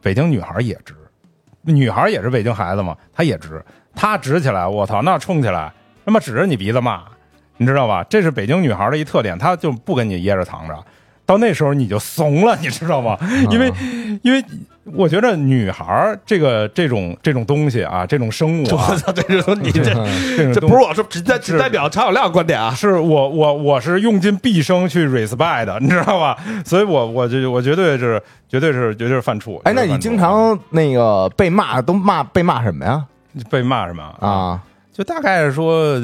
北京女孩也直，女孩也是北京孩子嘛，她也直，她直起来，我操，那冲起来，他妈指着你鼻子骂，你知道吧？这是北京女孩的一特点，她就不跟你掖着藏着。到那时候你就怂了，你知道吗？因为，因为我觉得女孩儿这个这种这种东西啊，这种生物啊
我，操，这是你这
这
这不是我说，只代只代表常小亮观点啊。
是我我我是用尽毕生去 respect 的，你知道吧？所以我我就我绝对是绝对是绝对是犯怵。
哎，那你经常那个被骂都骂被骂什么呀？
被骂什么？
啊，
就大概是说，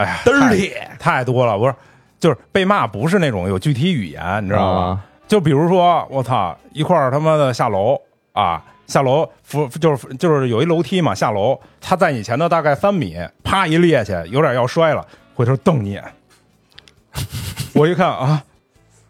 哎呀
，dirty
太太多了，不是，就是被骂不是那种有具体语言，你知道吗？
啊
就比如说，我操，一块儿他妈的下楼啊，下楼扶就是就是有一楼梯嘛，下楼，他在你前头大概三米，啪一趔趄，有点要摔了，回头瞪你，我一看啊。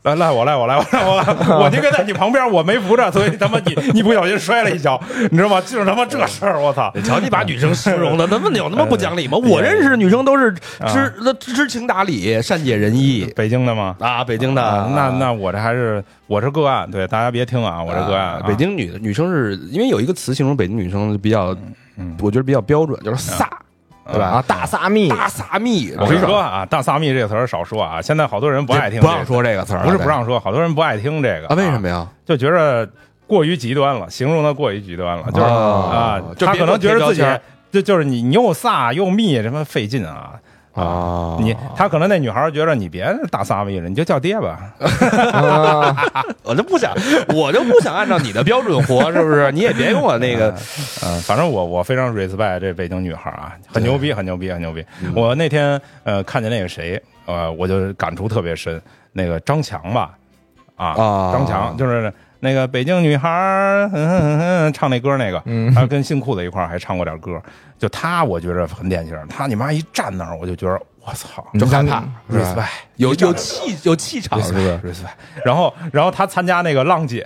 来赖我赖我赖我赖我，我应该在你旁边，我没扶着，所以他妈你你不小心摔了一跤，你知道吗？就是他妈这事儿，我操！
你瞧你把女生形容的那么有那么不讲理吗？我认识的女生都是知那知情达理、善解人意
北京的吗？
啊，北京的
啊，那那我这还是我是个案，对大家别听啊，我这个案啊，
北京女的女生是因为有一个词形容北京女生比较，
嗯
我觉得比较标准，就是飒，对吧？
啊，大撒蜜，
大撒蜜，
我跟你说啊，大撒蜜这个词儿少说啊，现在好多人不爱听，
不让，说这个词儿，
不是不让说，好多人不爱听这个
啊？为什么呀？
就觉得过于极端了，形容的过于极端了，就是
哦
啊，
就
他可能觉得自己就就是你你又飒又密，什么费劲啊。
啊
你他可能那女孩觉得你别大撒蜜了，你就叫爹吧。
我就不想，我就不想按照你的标准活，是不是？你也别跟我那个，
嗯，反正我我非常 respect 这北京女孩啊，很牛逼，很牛逼，很牛逼。我那天呃看见那个谁，呃，我就感触特别深，那个张强吧，啊，
啊
张强就是那个北京女孩儿，嗯哼哼哼唱那歌那个，
嗯
他跟新裤子一块儿还唱过点歌，就他我觉着很典型，他你妈一站那儿，我就觉得我操，
就害怕
，respect
有有气有气场，是不是
？respect。然后，然后他参加那个浪姐，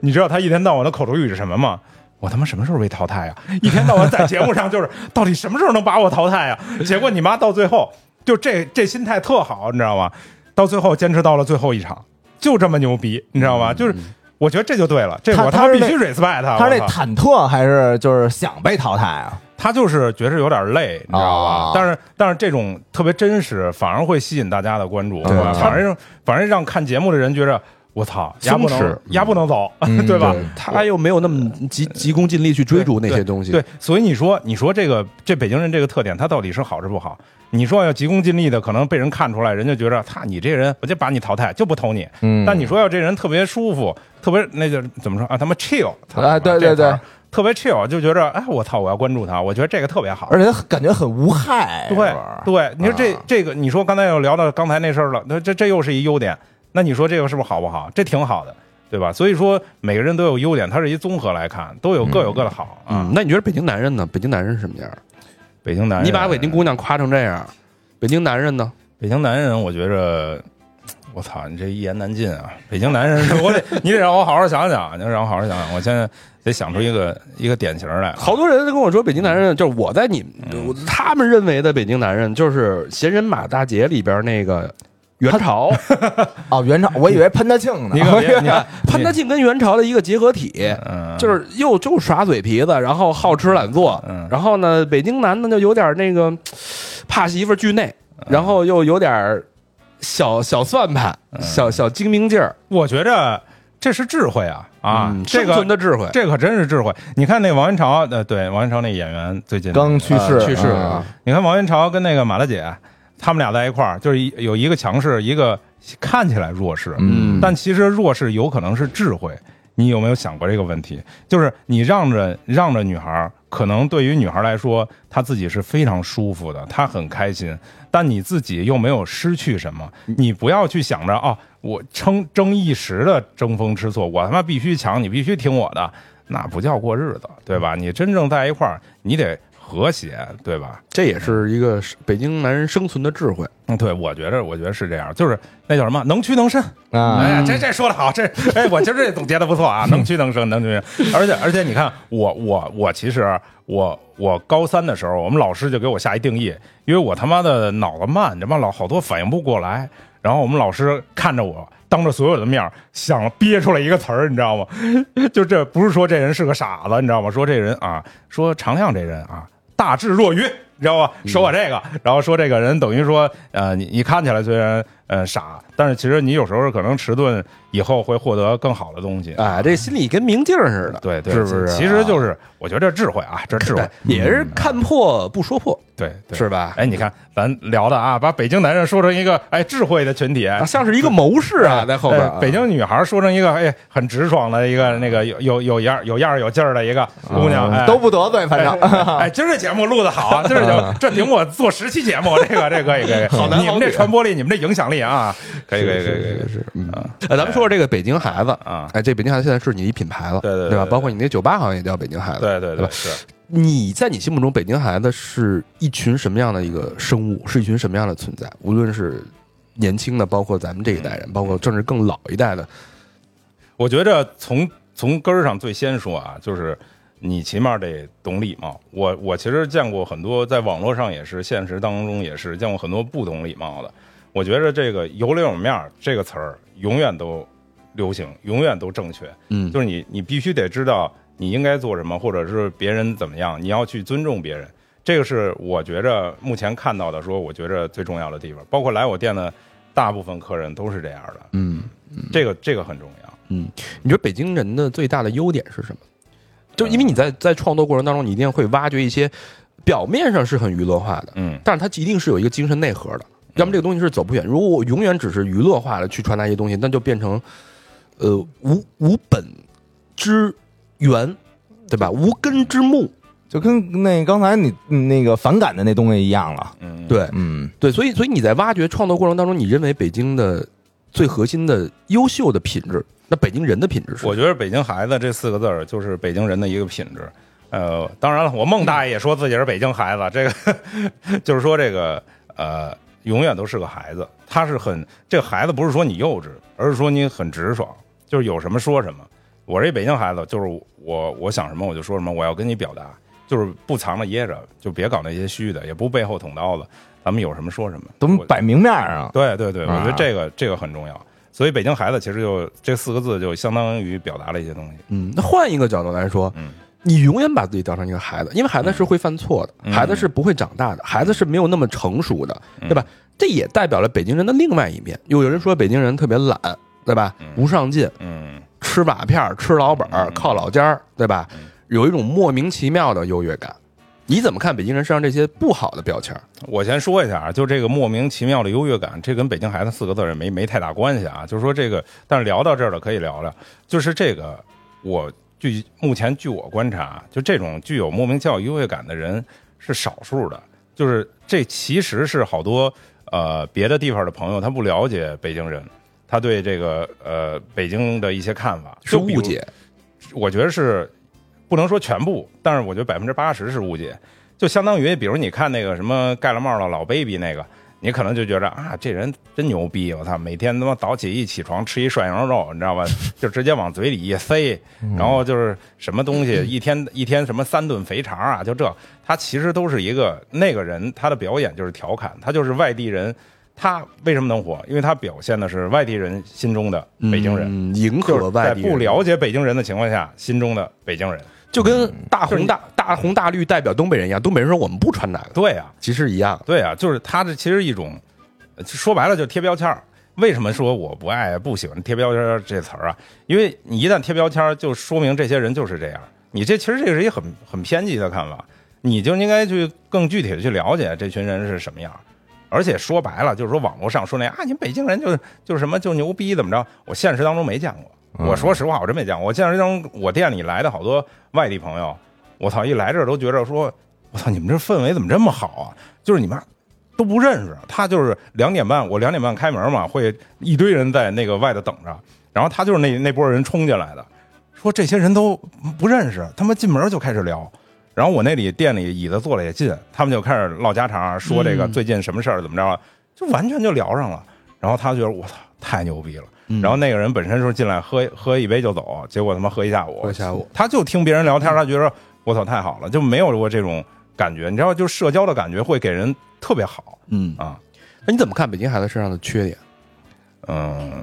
你知道他一天到晚的口头语是什么吗？我他妈什么时候被淘汰呀？一天到晚在节目上就是，到底什么时候能把我淘汰呀？结果你妈到最后就这这心态特好，你知道吗？到最后坚持到了最后一场，就这么牛逼，你知道吗？就是我觉得这就对了，这我他必须 respect 他。
他是那忐忑还是就是想被淘汰啊？
他就是觉着有点累，你知道吧？
啊
但是但是这种特别真实，反而会吸引大家的关注，
对
吧？反而让反而让看节目的人觉着，我操，牙不能丫不能走，
嗯
对吧？
他又没有那么急急功近利去追逐那些东西，
对，所以你说你说这个这北京人这个特点，他到底是好是不好？你说要急功近利的，可能被人看出来，人家觉着，他你这人，我就把你淘汰，就不投你。
嗯
但你说要这人特别舒服，特别那就怎么说啊？他妈 chill，
啊对对对
特别 chill，就觉着，哎，我操，我要关注他，我觉得这个特别好。
而且他感觉很无害，
对对，你说这
啊
这个，你说刚才又聊到刚才那事儿了，那这这又是一优点，那你说这个是不是好不好？这挺好的，对吧？所以说每个人都有优点，它是一综合来看，都有各有各的好啊
嗯。，那你觉得北京男人呢？北京男人是什么样？
北京男人，
你把北京姑娘夸成这样，北京男人呢？
北京男人，我觉着，我操，你这一言难尽啊！北京男人，我得你得让我好好想想，你得让我好好想想，我现在得想出一个一个典型来啊。
好多人都跟我说，北京男人就是我在你我他们认为的北京男人，就是《闲人马大姐》里边那个元朝，
哦，元朝，我以为潘大庆呢，
你可别，你
潘大庆跟元朝的一个结合体。
嗯，
就是又就耍嘴皮子，然后好吃懒做，
嗯
然后呢，北京男的就有点那个怕媳妇惧内，然后又有点小小算盘，小小精明劲儿
我觉着这是智慧啊啊
嗯，
这
生存
个
的智慧。
这可真是智慧。你看那王元朝，呃，对，王元朝那演员最近
刚去世
呃去世
啊
你看王元朝跟那个马大姐，他们俩在一块儿，就是有一个强势，一个看起来弱势，
嗯
但其实弱势有可能是智慧。你有没有想过这个问题？就是你让着让着女孩儿，可能对于女孩儿来说，她自己是非常舒服的，她很开心，但你自己又没有失去什么。你不要去想着哦，我争争一时的争风吃醋，我他妈必须强，你必须听我的，那不叫过日子，对吧？你真正在一块儿，你得和谐，对吧？
这也是一个北京男人生存的智慧。
嗯，对，我觉着，我觉得是这样，就是那叫什么，能屈能伸。
啊，
哎呀，这这说的好，这哎，我觉得这总结的不错啊，能屈能伸，能屈能伸。而且而且，你看，我我我其实我我高三的时候，我们老师就给我下一定义，因为我他妈的脑子慢，这妈老好多反应不过来。然后我们老师看着我，当着所有的面儿想憋出来一个词儿，你知道吗？就这不是说这人是个傻子，你知道吗？说这人啊，说常亮这人啊，大智若愚，你知道吧？说我这个，然后说这个人等于说，呃，你你看起来虽然呃傻，但是其实你有时候可能迟钝，以后会获得更好的东西。
哎，这心里跟明镜似的，
对对，
是不是？
其实就是我觉得这智慧啊，这智慧
也是看破不说破，
对对
是吧？
哎，你看咱聊的啊，把北京男人说成一个哎智慧的群体，
啊，像是一个谋士啊，在后边
北京女孩说成一个哎很直爽的一个那个有有有样有样有劲儿的一个姑娘，哎
都不得罪，反正
哎哎，今儿这节目录的好啊，今儿这节目这顶我做十期节目，这个这可以可以，
好男好女
你们这传播力，你们这影响力啊，可以可以可以可以，
是是，嗯，哎，咱们说说这个北京孩子
啊
哎，这北京孩子现在是你一品牌了，
对对对
对吧？包括你那酒吧好像也叫北京孩子，
对对
对吧
是。
你在你心目中，北京孩子是一群什么样的一个生物？是一群什么样的存在？无论是年轻的，包括咱们这一代人，包括甚至更老一代的，
我觉着从从根儿上最先说啊，就是你起码得懂礼貌。我我其实见过很多，在网络上也是，现实当中也是见过很多不懂礼貌的。我觉着这个有脸有面儿这个词儿永远都流行，永远都正确。
嗯
就是你你必须得知道你应该做什么，或者是别人怎么样，你要去尊重别人。这个是我觉着目前看到的，说我觉着最重要的地方。包括来我店的大部分客人都是这样的，
嗯
这个这个很重要。
嗯，你觉得北京人的最大的优点是什么？就因为你在在创作过程当中，你一定会挖掘一些表面上是很娱乐化的，
嗯
但是它一定是有一个精神内核的，要么这个东西是走不远。如果我永远只是娱乐化的去传达一些东西，那就变成呃无无本之源，对吧？无根之木，
就跟那刚才你嗯那个反感的那东西一样了。
嗯，
对
嗯，
对，所以所以你在挖掘创作过程当中，你认为北京的最核心的优秀的品质，那北京人的品质是？
我觉得“北京孩子”这四个字儿就是北京人的一个品质。呃，当然了，我孟大爷也说自己是北京孩子，这个 就是说这个呃，永远都是个孩子。他是很这个孩子，不是说你幼稚，而是说你很直爽，就是有什么说什么。我这北京孩子，就是我我想什么我就说什么，我要跟你表达，就是不藏着掖着，就别搞那些虚的，也不背后捅刀子，咱们有什么说什么，
都
我
摆明面上。
对对对，我觉得
啊
这个这个很重要。所以北京孩子其实就这四个字就相当于表达了一些东西。
嗯，那换一个角度来说，
嗯
你永远把自己当成一个孩子，因为孩子是会犯错的，
嗯
孩子是不会长大的，孩子是没有那么成熟的，对吧？这也代表了北京人的另外一面。又有人说北京人特别懒，对吧？不上进，
嗯
吃瓦片儿，吃老本靠老家儿，对吧？有一种莫名其妙的优越感。你怎么看北京人身上这些不好的标签儿？
我先说一下啊，就这个莫名其妙的优越感，这跟北京孩子四个字也没没太大关系啊。就是说这个，但是聊到这儿了，可以聊聊。就是这个，我据目前据我观察，就这种具有莫名教育优越感的人是少数的。就是这其实是好多呃别的地方的朋友他不了解北京人，他对这个呃北京的一些看法
是误解。
我觉得是不能说全部，但是我觉得百分之八十是误解。就相当于，比如你看那个什么盖了帽的老 baby 那个，你可能就觉得啊，这人真牛逼，我操，每天他妈早起一起床吃一涮羊肉，你知道吧？就直接往嘴里一塞，然后就是什么东西，一天一天什么三顿肥肠啊，就这，他其实都是一个那个人他的表演就是调侃，他就是外地人。他为什么能火？因为他表现的是外地人心中的北京人，
嗯迎合外地人
不了解北京人的情况下，心中的北京人。
就跟大红大大红大绿代表东北人一样，东北人说我们不穿那个，
对呀、
其实一样。
对啊，就是他这其实一种，呃说白了就贴标签儿。为什么说我不爱不喜欢贴标签这词儿啊？因为你一旦贴标签儿，就说明这些人就是这样。你这其实这个是一个很很偏激的看法，你就应该去更具体的去了解这群人是什么样。而且说白了，就是说网络上说那啊，你们北京人就是就是什么就牛逼怎么着？我现实当中没见过。我说实话，我真没见过。我现实当中，我店里来的好多外地朋友，我操，一来这儿都觉着说，我操，你们这氛围怎么这么好啊？就是你妈都不认识，他就是两点半，我两点半开门嘛，会一堆人在那个外头等着，然后他就是那那波人冲进来的，说这些人都不认识，他妈进门就开始聊。然后我那里店里椅子坐的也近，他们就开始唠家常，说这个最近什么事儿怎么着，就完全就聊上了。然后他觉得我操太牛逼了。然后那个人本身就是进来喝喝一杯就走，结果他妈喝一下午，
喝一下午，
他就听别人聊天，他觉得我操，太好了，就没有过这种感觉。你知道，就社交的感觉会给人特别好
嗯，
啊。
那你怎么看北京孩子身上的缺点？
嗯，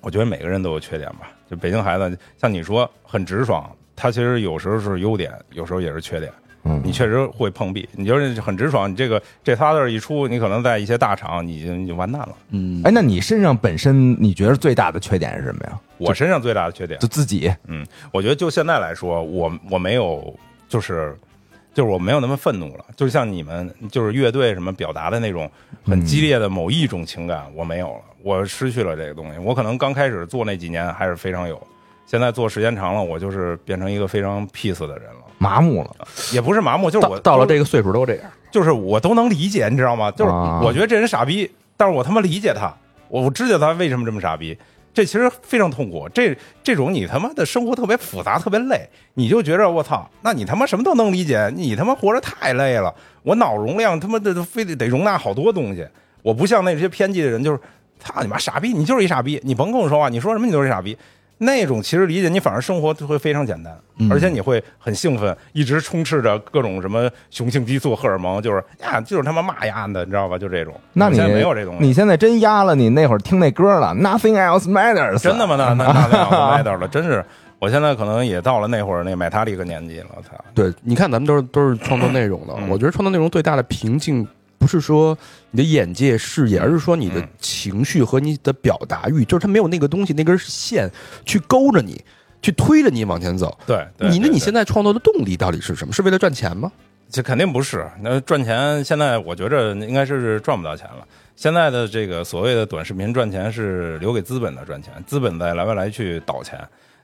我觉得每个人都有缺点吧。就北京孩子，像你说很直爽，他其实有时候是优点，有时候也是缺点。
嗯
你确实会碰壁，你就是很直爽，你这个这仨字儿一出，你可能在一些大厂你就你就完蛋了。
嗯，
哎，那你身上本身你觉得最大的缺点是什么呀？
我身上最大的缺点
就，自己，嗯
我觉得就现在来说，我我没有就是就是我没有那么愤怒了，就像你们就是乐队什么表达的那种很激烈的某一种情感，我没有了，我失去了这个东西。我可能刚开始做那几年还是非常有，现在做时间长了，我就是变成一个非常 peace 的人了。
麻木了，
也不是麻木，就是我，
到到了这个岁数都这样。
就是我都能理解，你知道吗？就是
啊
我觉得这人傻逼，但是我他妈理解他，我我知道他为什么这么傻逼。这其实非常痛苦，这这种你他妈的生活特别复杂，特别累，你就觉着我操，那你他妈什么都能理解，你他妈活着太累了，我脑容量他妈的非得得容纳好多东西，我不像那些偏激的人，就是操你妈傻逼，你就是一傻逼，你甭跟我说话，你说什么你都是傻逼。那种其实理解你，反而生活就会非常简单，而且你会很兴奋，一直充斥着各种什么雄性激素、荷尔蒙，就是呀，就是他妈骂呀的，你知道吧？就这种。
那你
现在没有这东西，
你现在真压了你那会儿听那歌了，Nothing else matters，
真的吗？那那那那我麦到了，真是，我现在可能也到了那会儿那买他的一个年纪了，我操！
对，你看咱们都是都是创作内容的，
嗯
我觉得创作内容最大的瓶颈不是说你的眼界视野，而是说你的
嗯
情绪和你的表达欲，就是他没有那个东西那根线去勾着你，去推着你往前走。
对，对
你那你现在创作的动力到底是什么？是为了赚钱吗？
这肯定不是。那赚钱现在我觉着应该是赚不到钱了。现在的这个所谓的短视频赚钱是留给资本的赚钱，资本在来来去倒钱。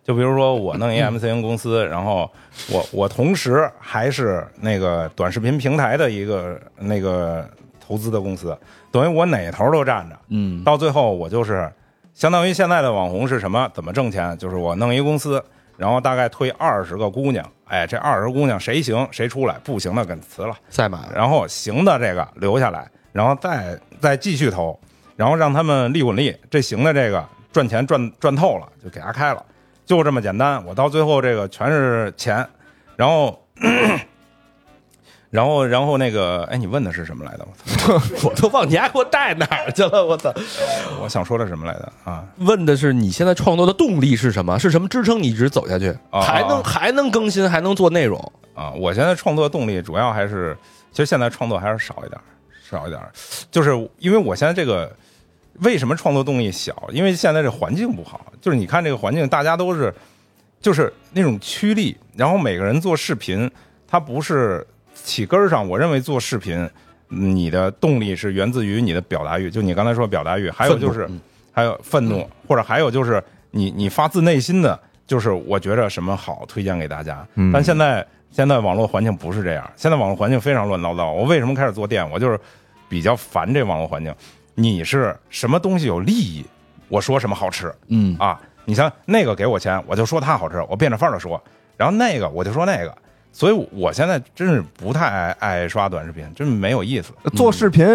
就比如说我弄一 MCN 公司，然后我我同时还是那个短视频平台的一个那个投资的公司，等于我哪头都站着。
嗯，
到最后我就是相当于现在的网红是什么？怎么挣钱？就是我弄一公司，然后大概推二十个姑娘，哎，这二十姑娘谁行谁出来，不行的给辞了，
赛马
然后行的这个留下来，然后再再继续投，然后让他们利滚利，这行的这个赚钱赚赚透了就给他开了，就这么简单。我到最后这个全是钱，然后。然后，然后那个，哎，你问的是什么来的？我操，
我都忘你还给我带哪儿去了？我操！
我想说的什么来的啊？
问的是你现在创作的动力是什么？是什么支撑你一直走下去？
哦
还能还能更新，还能做内容？
啊，我现在创作动力主要还是，其实现在创作还是少一点，少一点，就是因为我现在这个为什么创作动力小？因为现在这环境不好，就是你看这个环境，大家都是就是那种趋利，然后每个人做视频，他不是起根儿上，我认为做视频，你的动力是源自于你的表达欲，就你刚才说表达欲，还有就是还有愤怒，或者还有就是你你发自内心的，就是我觉着什么好推荐给大家。
嗯
但现在现在网络环境不是这样，现在网络环境非常乱糟糟。我为什么开始做店？我就是比较烦这网络环境。你是什么东西有利益，我说什么好吃
嗯，
啊？你像那个给我钱，我就说它好吃，我变着法儿的说。然后那个我就说那个，所以我现在真是不太爱爱刷短视频，真没有意思。
做视频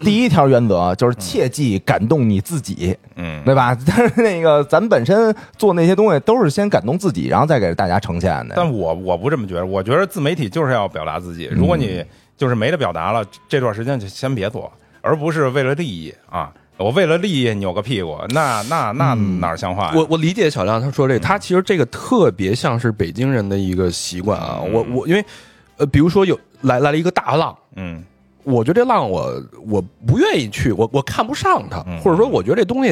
第一条原则就是切忌感动你自己，
嗯，
对吧？但是那个咱本身做那些东西都是先感动自己，然后再给大家呈现的。
但我我不这么觉得，我觉得自媒体就是要表达自己。如果你就是没得表达了，这段时间就先别做，而不是为了利益啊。我为了利益扭个屁股，那那那哪儿像话呀？
我我理解小亮他说这个，他其实这个特别像是北京人的一个习惯啊。我我因为呃，比如说有来来了一个大浪，
嗯
我觉得这浪我我不愿意去，我我看不上它，
嗯。
或者说我觉得这东西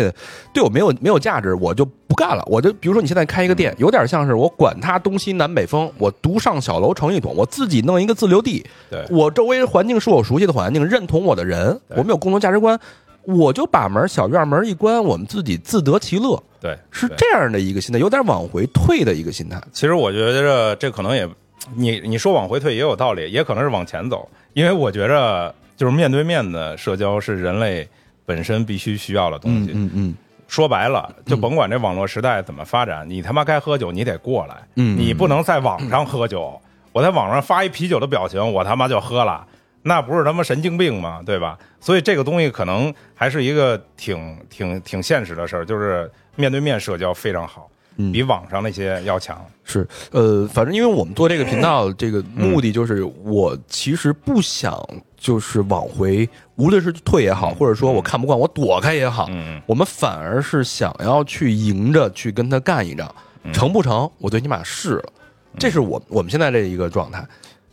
对我没有没有价值，我就不干了。我就比如说你现在开一个店，有点像是我管它东西南北风，我独上小楼成一统，我自己弄一个自留地，
对。
我周围环境是我熟悉的环境，认同我的人，我们有共同价值观，我就把门小院门一关，我们自己自得其乐，
对，对。
是这样的一个心态，有点往回退的一个心态。
其实我觉得这可能也，你你说往回退也有道理，也可能是往前走，因为我觉着就是面对面的社交是人类本身必须需要的东西。
嗯嗯
说白了，就甭管这网络时代怎么发展，你他妈该喝酒你得过来，
嗯
你不能在网上喝酒。我在网上发一啤酒的表情，我他妈就喝了，那不是他妈神经病吗？对吧？所以这个东西可能还是一个挺挺挺现实的事儿，就是面对面社交非常好。
嗯
比网上那些要强。
是，呃，反正因为我们做这个频道，这个目的就是我其实不想就是往回，无论是退也好，或者说我看不惯我躲开也好，
嗯
我们反而是想要去迎着去跟他干一仗，
嗯
成不成我最起码试了，这是我我们现在这一个状态。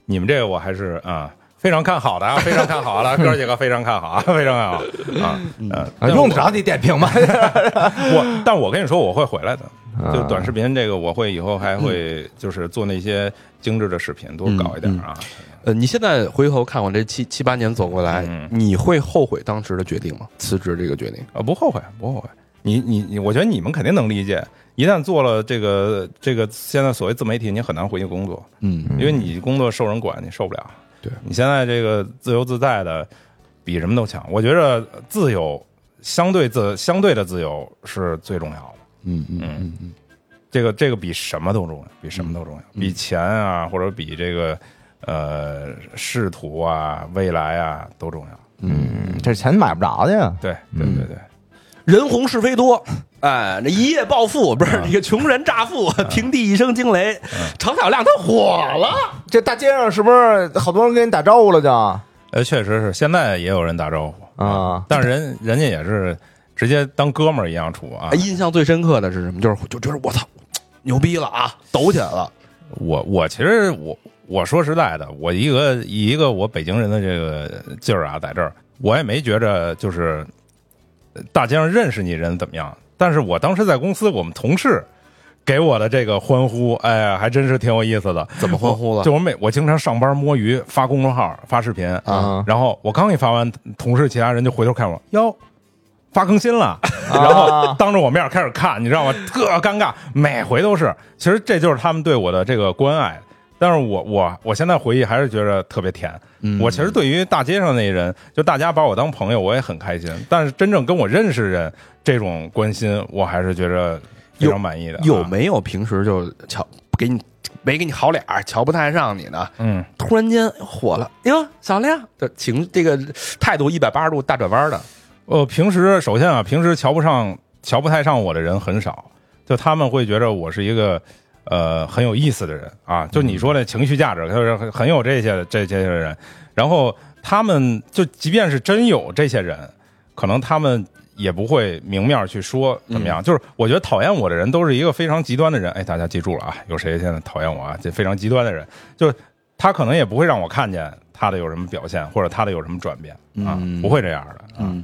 你们这个我还是啊。非常看好的啊，非常看好了，哥几个非常看好啊，非常看好啊，嗯，
啊用得着你点评吗？
我，但我跟你说，我会回来的。
啊
就短视频这个，我会以后还会就是做那些精致的视频，多搞一点啊。
呃，你现在回头看我这七七八年走过来，
嗯
你会后悔当时的决定吗？辞职这个决定？
啊，不后悔，不后悔。你你你，我觉得你们肯定能理解。一旦做了这个这个现在所谓自媒体，你很难回去工作，
嗯
因为你工作受人管，你受不了。
对
你现在这个自由自在的，比什么都强。我觉着自由相对自相对的自由是最重要的。
嗯嗯
嗯嗯，这个这个比什么都重要，比什么都重要，比钱啊，或者比这个呃仕途啊、未来啊都重要。
嗯，这钱买不着去呀。
对对对对，
人红是非多，哎，那一夜暴富不是这个穷人乍富，平地一声惊雷，程小亮他火了。
这大街上是不是好多人跟你打招呼了就？
呃，确实是，现在也有人打招呼
啊，
但是人人家也是直接当哥们儿一样处啊。
印象最深刻的是什么？就是就觉得我操，牛逼了啊，抖起来了。
我我其实我我说实在的，我一个以一个我北京人的这个劲儿啊，在这儿我也没觉着就是呃大街上认识你人怎么样，但是我当时在公司，我们同事给我的这个欢呼，哎呀，还真是挺有意思的。
怎么欢呼了？
就我每我经常上班摸鱼，发公众号发视频
啊
然后我刚一发完，同事其他人就回头看我，哟。发更新了，
啊
然后当着我面开始看，你知道吗？特尴尬，每回都是。其实这就是他们对我的这个关爱。但是我我我现在回忆还是觉得特别甜。
嗯
我其实对于大街上那人，就大家把我当朋友，我也很开心。但是真正跟我认识的人这种关心，我还是觉着非常满意的。啊？
有没有平时就瞧给你没给你好脸儿，瞧不太上你呢？
嗯，
突然间火了，哟，小亮，这情这个态度一百八十度大转弯的。
呃，平时首先啊，平时瞧不上、瞧不太上我的人很少，就他们会觉得我是一个呃很有意思的人啊。就你说的情绪价值，就是很很有这些这些人。然后他们就即便是真有这些人，可能他们也不会明面去说怎么样。就是我觉得讨厌我的人都是一个非常极端的人。哎，大家记住了啊，有谁现在讨厌我啊？这非常极端的人，就是他可能也不会让我看见他的有什么表现，或者他的有什么转变啊，
嗯
不会这样的。啊
嗯，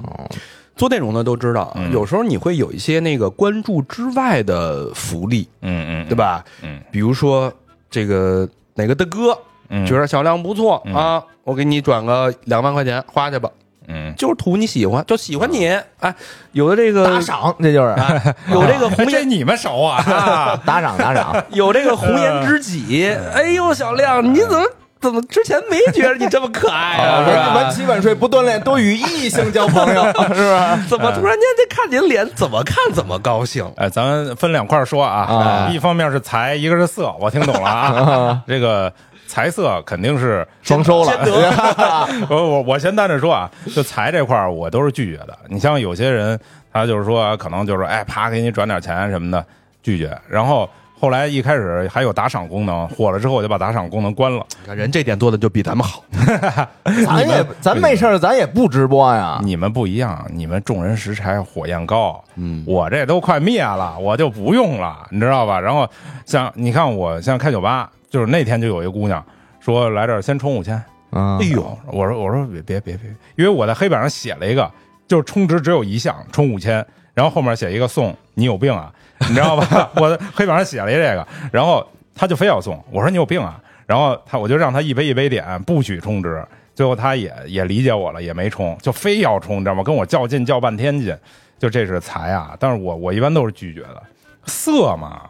做内容的都知道，
嗯
有时候你会有一些那个关注之外的福利，
嗯嗯，
对吧？
嗯
比如说这个哪个大哥
嗯，
觉得小亮不错
嗯
啊，我给你转个两万块钱花去吧，
嗯，
就是图你喜欢，就喜欢你。哎，有的这个
打赏，这就是
啊有这个 红颜，
你们熟啊？啊
打赏打赏。
有这个红颜知己。哎呦，小亮，你怎么怎么之前没觉得你这么可爱啊？是吧
晚起晚睡不锻炼，多与异性交朋友，是吧？
怎么突然间这看您脸，怎么看怎么高兴？
哎，咱分两块说啊，
啊
一方面是财，一个是色，我听懂了啊。这个财色肯定是
双收了，
我我我先单着说啊，就财这块儿我都是拒绝的。你像有些人，他就是说可能就是哎，啪给你转点钱什么的，拒绝。然后后来一开始还有打赏功能，火了之后我就把打赏功能关了。
你看人这点做的就比咱们好。
咱也咱没事儿，咱也不直播呀。
你们不一样，你们众人拾柴火焰高，
嗯
我这都快灭了，我就不用了，你知道吧？然后像你看我像开酒吧，就是那天就有一姑娘说来这儿先充五千，
啊
哎呦，
我说我说别别别别，因为我在黑板上写了一个，就是充值只有一项，充五千，然后后面写一个送，你有病啊，你知道吧？我黑板上写了一这个，然后他就非要送，我说你有病啊，然后他我就让他一杯一杯点，不许充值，最后他也也理解我了，也没充，就非要充，你知道吗？跟我较劲较半天劲，就这是财啊，但是我我一般都是拒绝的，色嘛，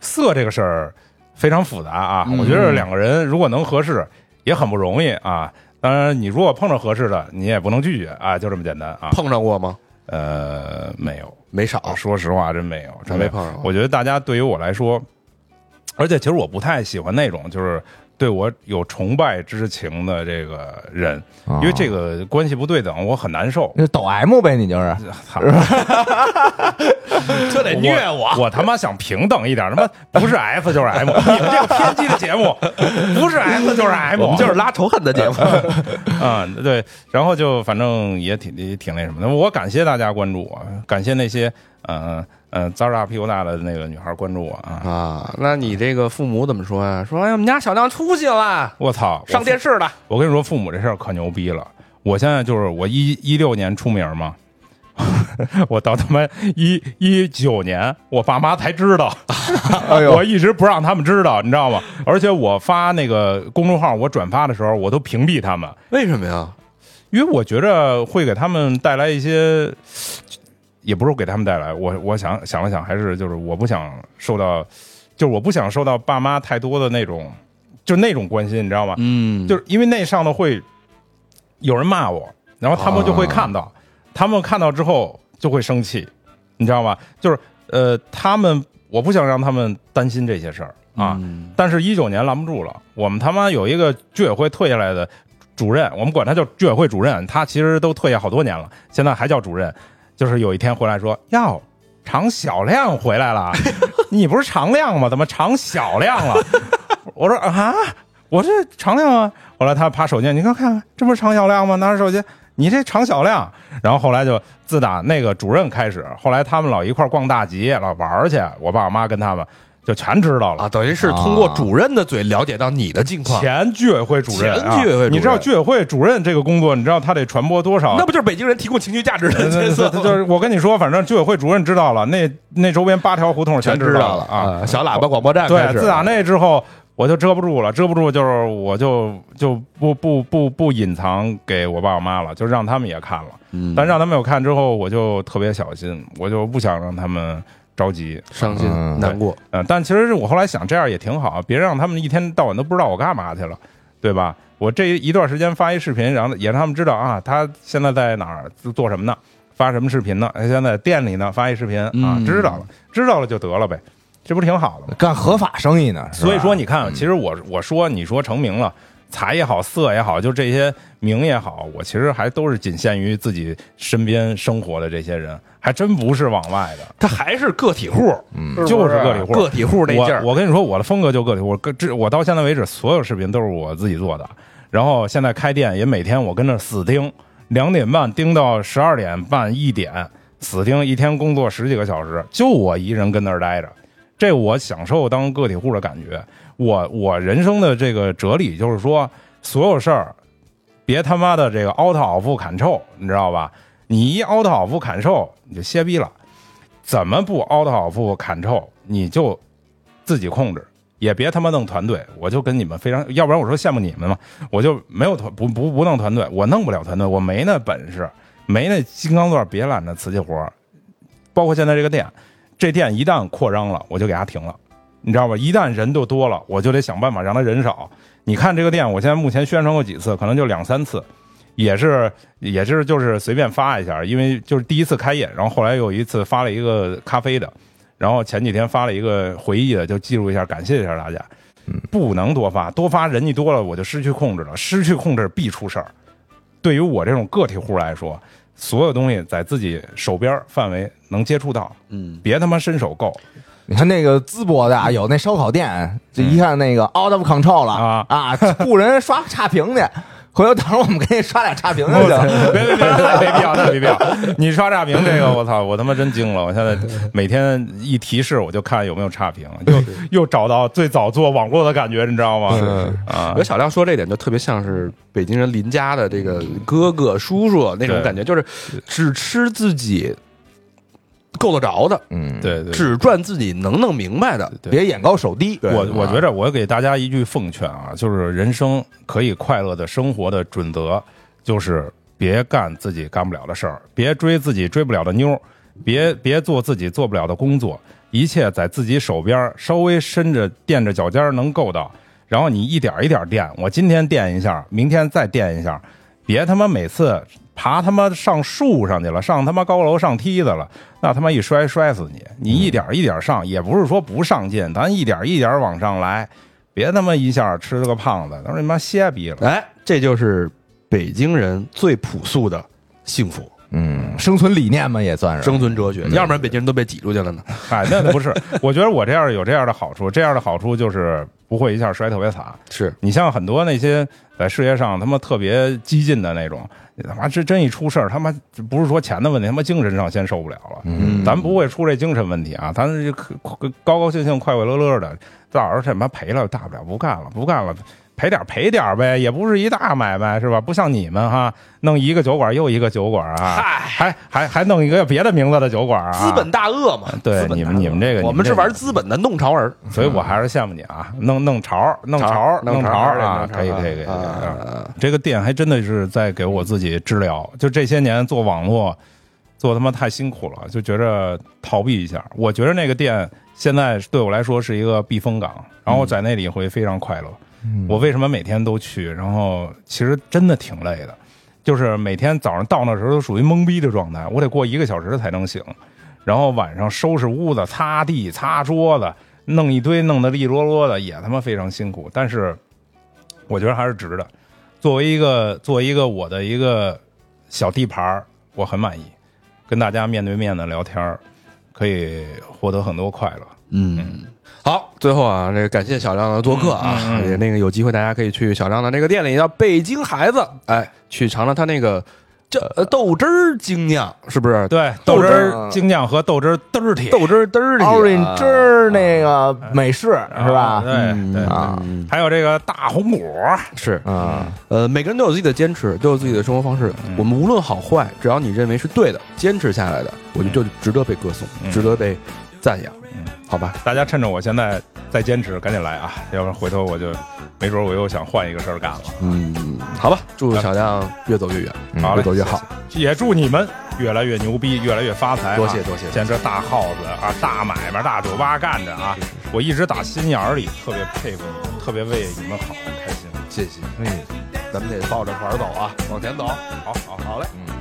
色这个事儿非常复杂啊，我觉得两个人如果能合适，也很不容易啊。当然，你如果碰着合适的，你也不能拒绝啊，就这么简单啊。
碰着过吗？
呃，没有，
没少，
说实话，真没有，真
没碰上。
我觉得大家对于我来说，而且其实我不太喜欢那种就是对我有崇拜之情的这个人，
啊
因为这个关系不对等，我很难受。
那抖 M 呗，你就是
操
这得虐我。
我他妈想平等一点，他妈 不是 F 就是 M，你们这个偏激的节目 不是 F 就是 M，
我们就是拉仇恨的节目。
啊、对，然后就反正也挺也挺那什么的。我感谢大家关注我，感谢那些呃呃脏大屁股大的那个女孩关注我啊！
啊，那你这个父母怎么说呀？说哎，我们家小亮出息了，
我操，
上电视了。
我跟你说，父母这事儿可牛逼了。我现在就是我一一六年出名嘛，我到他妈一一九年，我爸妈才知道。我一直不让他们知道，你知道吗？而且我发那个公众号，我转发的时候，我都屏蔽他们，
为什么呀？
因为我觉着会给他们带来一些，也不是给他们带来。我我想想了想，还是就是我不想受到，就是我不想受到爸妈太多的那种，就那种关心，你知道吗？
嗯
就是因为那上头会有人骂我，然后他们就会看到，他们看到之后就会生气，你知道吗？就是呃，他们我不想让他们担心这些事儿啊。
嗯
但是，一九年拦不住了，我们他妈有一个居委会退下来的主任，我们管他叫居委会主任，他其实都退下好多年了，现在还叫主任。就是有一天回来说，哟，常小亮回来了，你不是常亮吗？怎么常小亮了？我说啊，我这常亮啊。后来他爬手机，你看看，这不是常小亮吗？拿着手机，你这常小亮。然后后来就自打那个主任开始，后来他们老一块儿逛大集，老玩儿去，我爸我妈跟他们就全知道了。
啊，等于是通过主任的嘴了解到你的近况，
前居委会主任，
前居委会主任
啊你知道居委会主任这个工作，你知道他得传播多少？
那不就是北京人提供情绪价值的
呃
角色？
就是我跟你说，反正居委会主任知道了，那那周边八条胡同
全
知
道
了啊。！
小喇叭广播站开
对，
始
自打那之后，我就遮不住了，遮不住就是我就就不不不不隐藏给我爸我妈了，就让他们也看了。
嗯
但让他们有看之后，我就特别小心，我就不想让他们着急。
伤心
嗯
难过，
嗯，但其实我后来想，这样也挺好，别让他们一天到晚都不知道我干嘛去了，对吧？我这一段时间发一视频，然后也让他们知道啊，他现在在哪儿做什么呢？发什么视频呢？哎现在在店里呢，发一视频啊，
嗯
知道了，知道了就得了呗，这不是挺好的吗？
干合法生意呢。
所以说，你看，其实我我说你说成名了，财也好，色也好，就这些名也好，我其实还都是仅限于自己身边生活的这些人，还真不是往外的。
他还是个体户，
嗯
就是个体户
个体户那劲儿
我。我跟你说，我的风格就个体户，个这我到现在为止，所有视频都是我自己做的。然后现在开店也每天我跟那死盯，两点半盯到十二点半一点，死盯一天工作十几个小时，就我一人跟那儿待着。这我享受当个体户的感觉。我我人生的这个哲理就是说，所有事儿别他妈的这个 out of control，你知道吧？你一 out of control，你就歇逼了。怎么不 out of control，你就自己控制，也别他妈弄团队。我就跟你们非常，要不然我说羡慕你们嘛，我就没有团不不不弄团队，我弄不了团队，我没那本事，没那金刚钻别揽那瓷器活包括现在这个店，这店一旦扩张了，我就给它停了。你知道吧？一旦人就多了，我就得想办法让他人少。你看这个店，我现在目前宣传过几次，可能就两三次，也是也是就是随便发一下，因为就是第一次开业，然后后来有一次发了一个咖啡的，然后前几天发了一个回忆的，就记录一下，感谢一下大家。不能多发，多发人一多了，我就失去控制了，失去控制必出事儿。对于我这种个体户来说，所有东西在自己手边范围能接触到，
嗯，
别他妈伸手够。
你看那个淄博的啊，有那烧烤店，就一看那个 out of control 了
啊
啊，雇人刷差评去。回头到时候我们给你刷俩差评去就。
别别别，那没必要，那没必要。你刷差评这个，我操，我他妈真惊了！我现在每天一提示我就看有没有差评，又 又找到最早做网络的感觉，你知道吗？是啊
我觉得小亮说这点就特别像是北京人邻家的这个哥哥叔叔那种感觉，就是只吃自己够得着的，
嗯，
对对，
只赚自己能弄明白的。
别眼高手低。
我我觉着我给大家一句奉劝啊，就是人生可以快乐的生活的准则，就是别干自己干不了的事儿，别追自己追不了的妞儿，别别做自己做不了的工作，一切在自己手边儿，稍微伸着垫着脚尖儿能够到，然后你一点一点垫，我今天垫一下，明天再垫一下，别他妈每次爬他妈上树上去了，上他妈高楼上梯子了，那他妈一摔摔死你！你一点一点上，也不是说不上进，咱一点一点往上来，别他妈一下吃了个胖子，他说你妈歇逼了。
哎，这就是北京人最朴素的幸福
嗯，生存理念嘛，也算是
生存哲学，要不然北京人都被挤出去了呢。
哎，那不是，我觉得我这样有这样的好处，这样的好处就是不会一下摔特别惨。
是
你像很多那些在事业上他妈特别激进的那种，你他妈这真一出事儿，他妈不是说钱的问题，他妈精神上先受不了了。
嗯
咱不会出这精神问题啊，咱就可高高兴兴、快快乐乐的，到时候他妈赔了，大不了不干了，不干了。赔点儿赔点儿呗，也不是一大买卖是吧？不像你们哈，弄一个酒馆又一个酒馆啊，还还还弄一个别的名字的酒馆啊，
资本大鳄嘛。
对你们你们这个
我们是玩资本的弄潮儿，
所以我还是羡慕你啊，弄弄潮弄潮
弄潮
啊，可以可以可以。这个店还真的是在给我自己治疗，就这些年做网络做他妈太辛苦了，就觉着逃避一下。我觉得那个店现在对我来说是一个避风港，然后在那里会非常快乐。我为什么每天都去？然后其实真的挺累的，就是每天早上到那时候都属于懵逼的状态，我得过一个小时才能醒，然后晚上收拾屋子、擦地、擦桌子，弄一堆弄得利落落的，也他妈非常辛苦。但是我觉得还是值的。作为一个作为一个我的一个小地盘儿，我很满意，跟大家面对面的聊天儿，可以获得很多快乐。
嗯，好，最后啊，这个感谢小亮的做客啊，
嗯嗯嗯。
也那个有机会大家可以去小亮的那个店里，叫北京孩子，哎，去尝尝他那个这呃豆汁儿精酿，是不是？
对，
豆汁
儿
儿
精酿和豆汁儿嘚儿铁，
豆汁儿嘚儿里
orange 汁儿那个美式是吧？
对对
啊，
嗯
还有这个大红果，
是，
啊，
呃，每个人都有自己的坚持，都有自己的生活方式。
嗯。
我们无论好坏，只要你认为是对的，坚持下来的，我觉得就值得被歌颂，
嗯。
值得被赞扬，
嗯
好吧？
大家趁着我现在在坚持，赶紧来啊！要不然回头我就没准我又想换一个事儿干了。
嗯，好吧，祝小亮越走越远，
好
越走越好。
也祝你们越来越牛逼，越来越发财啊、
多谢多谢
现在这大耗子啊，大买卖、大酒吧干着啊，我一直打心眼儿里特别佩服你们，特别为你们好，开心。
谢谢，嗯，咱们得抱着团儿走啊，往前走。
好好好嘞。
嗯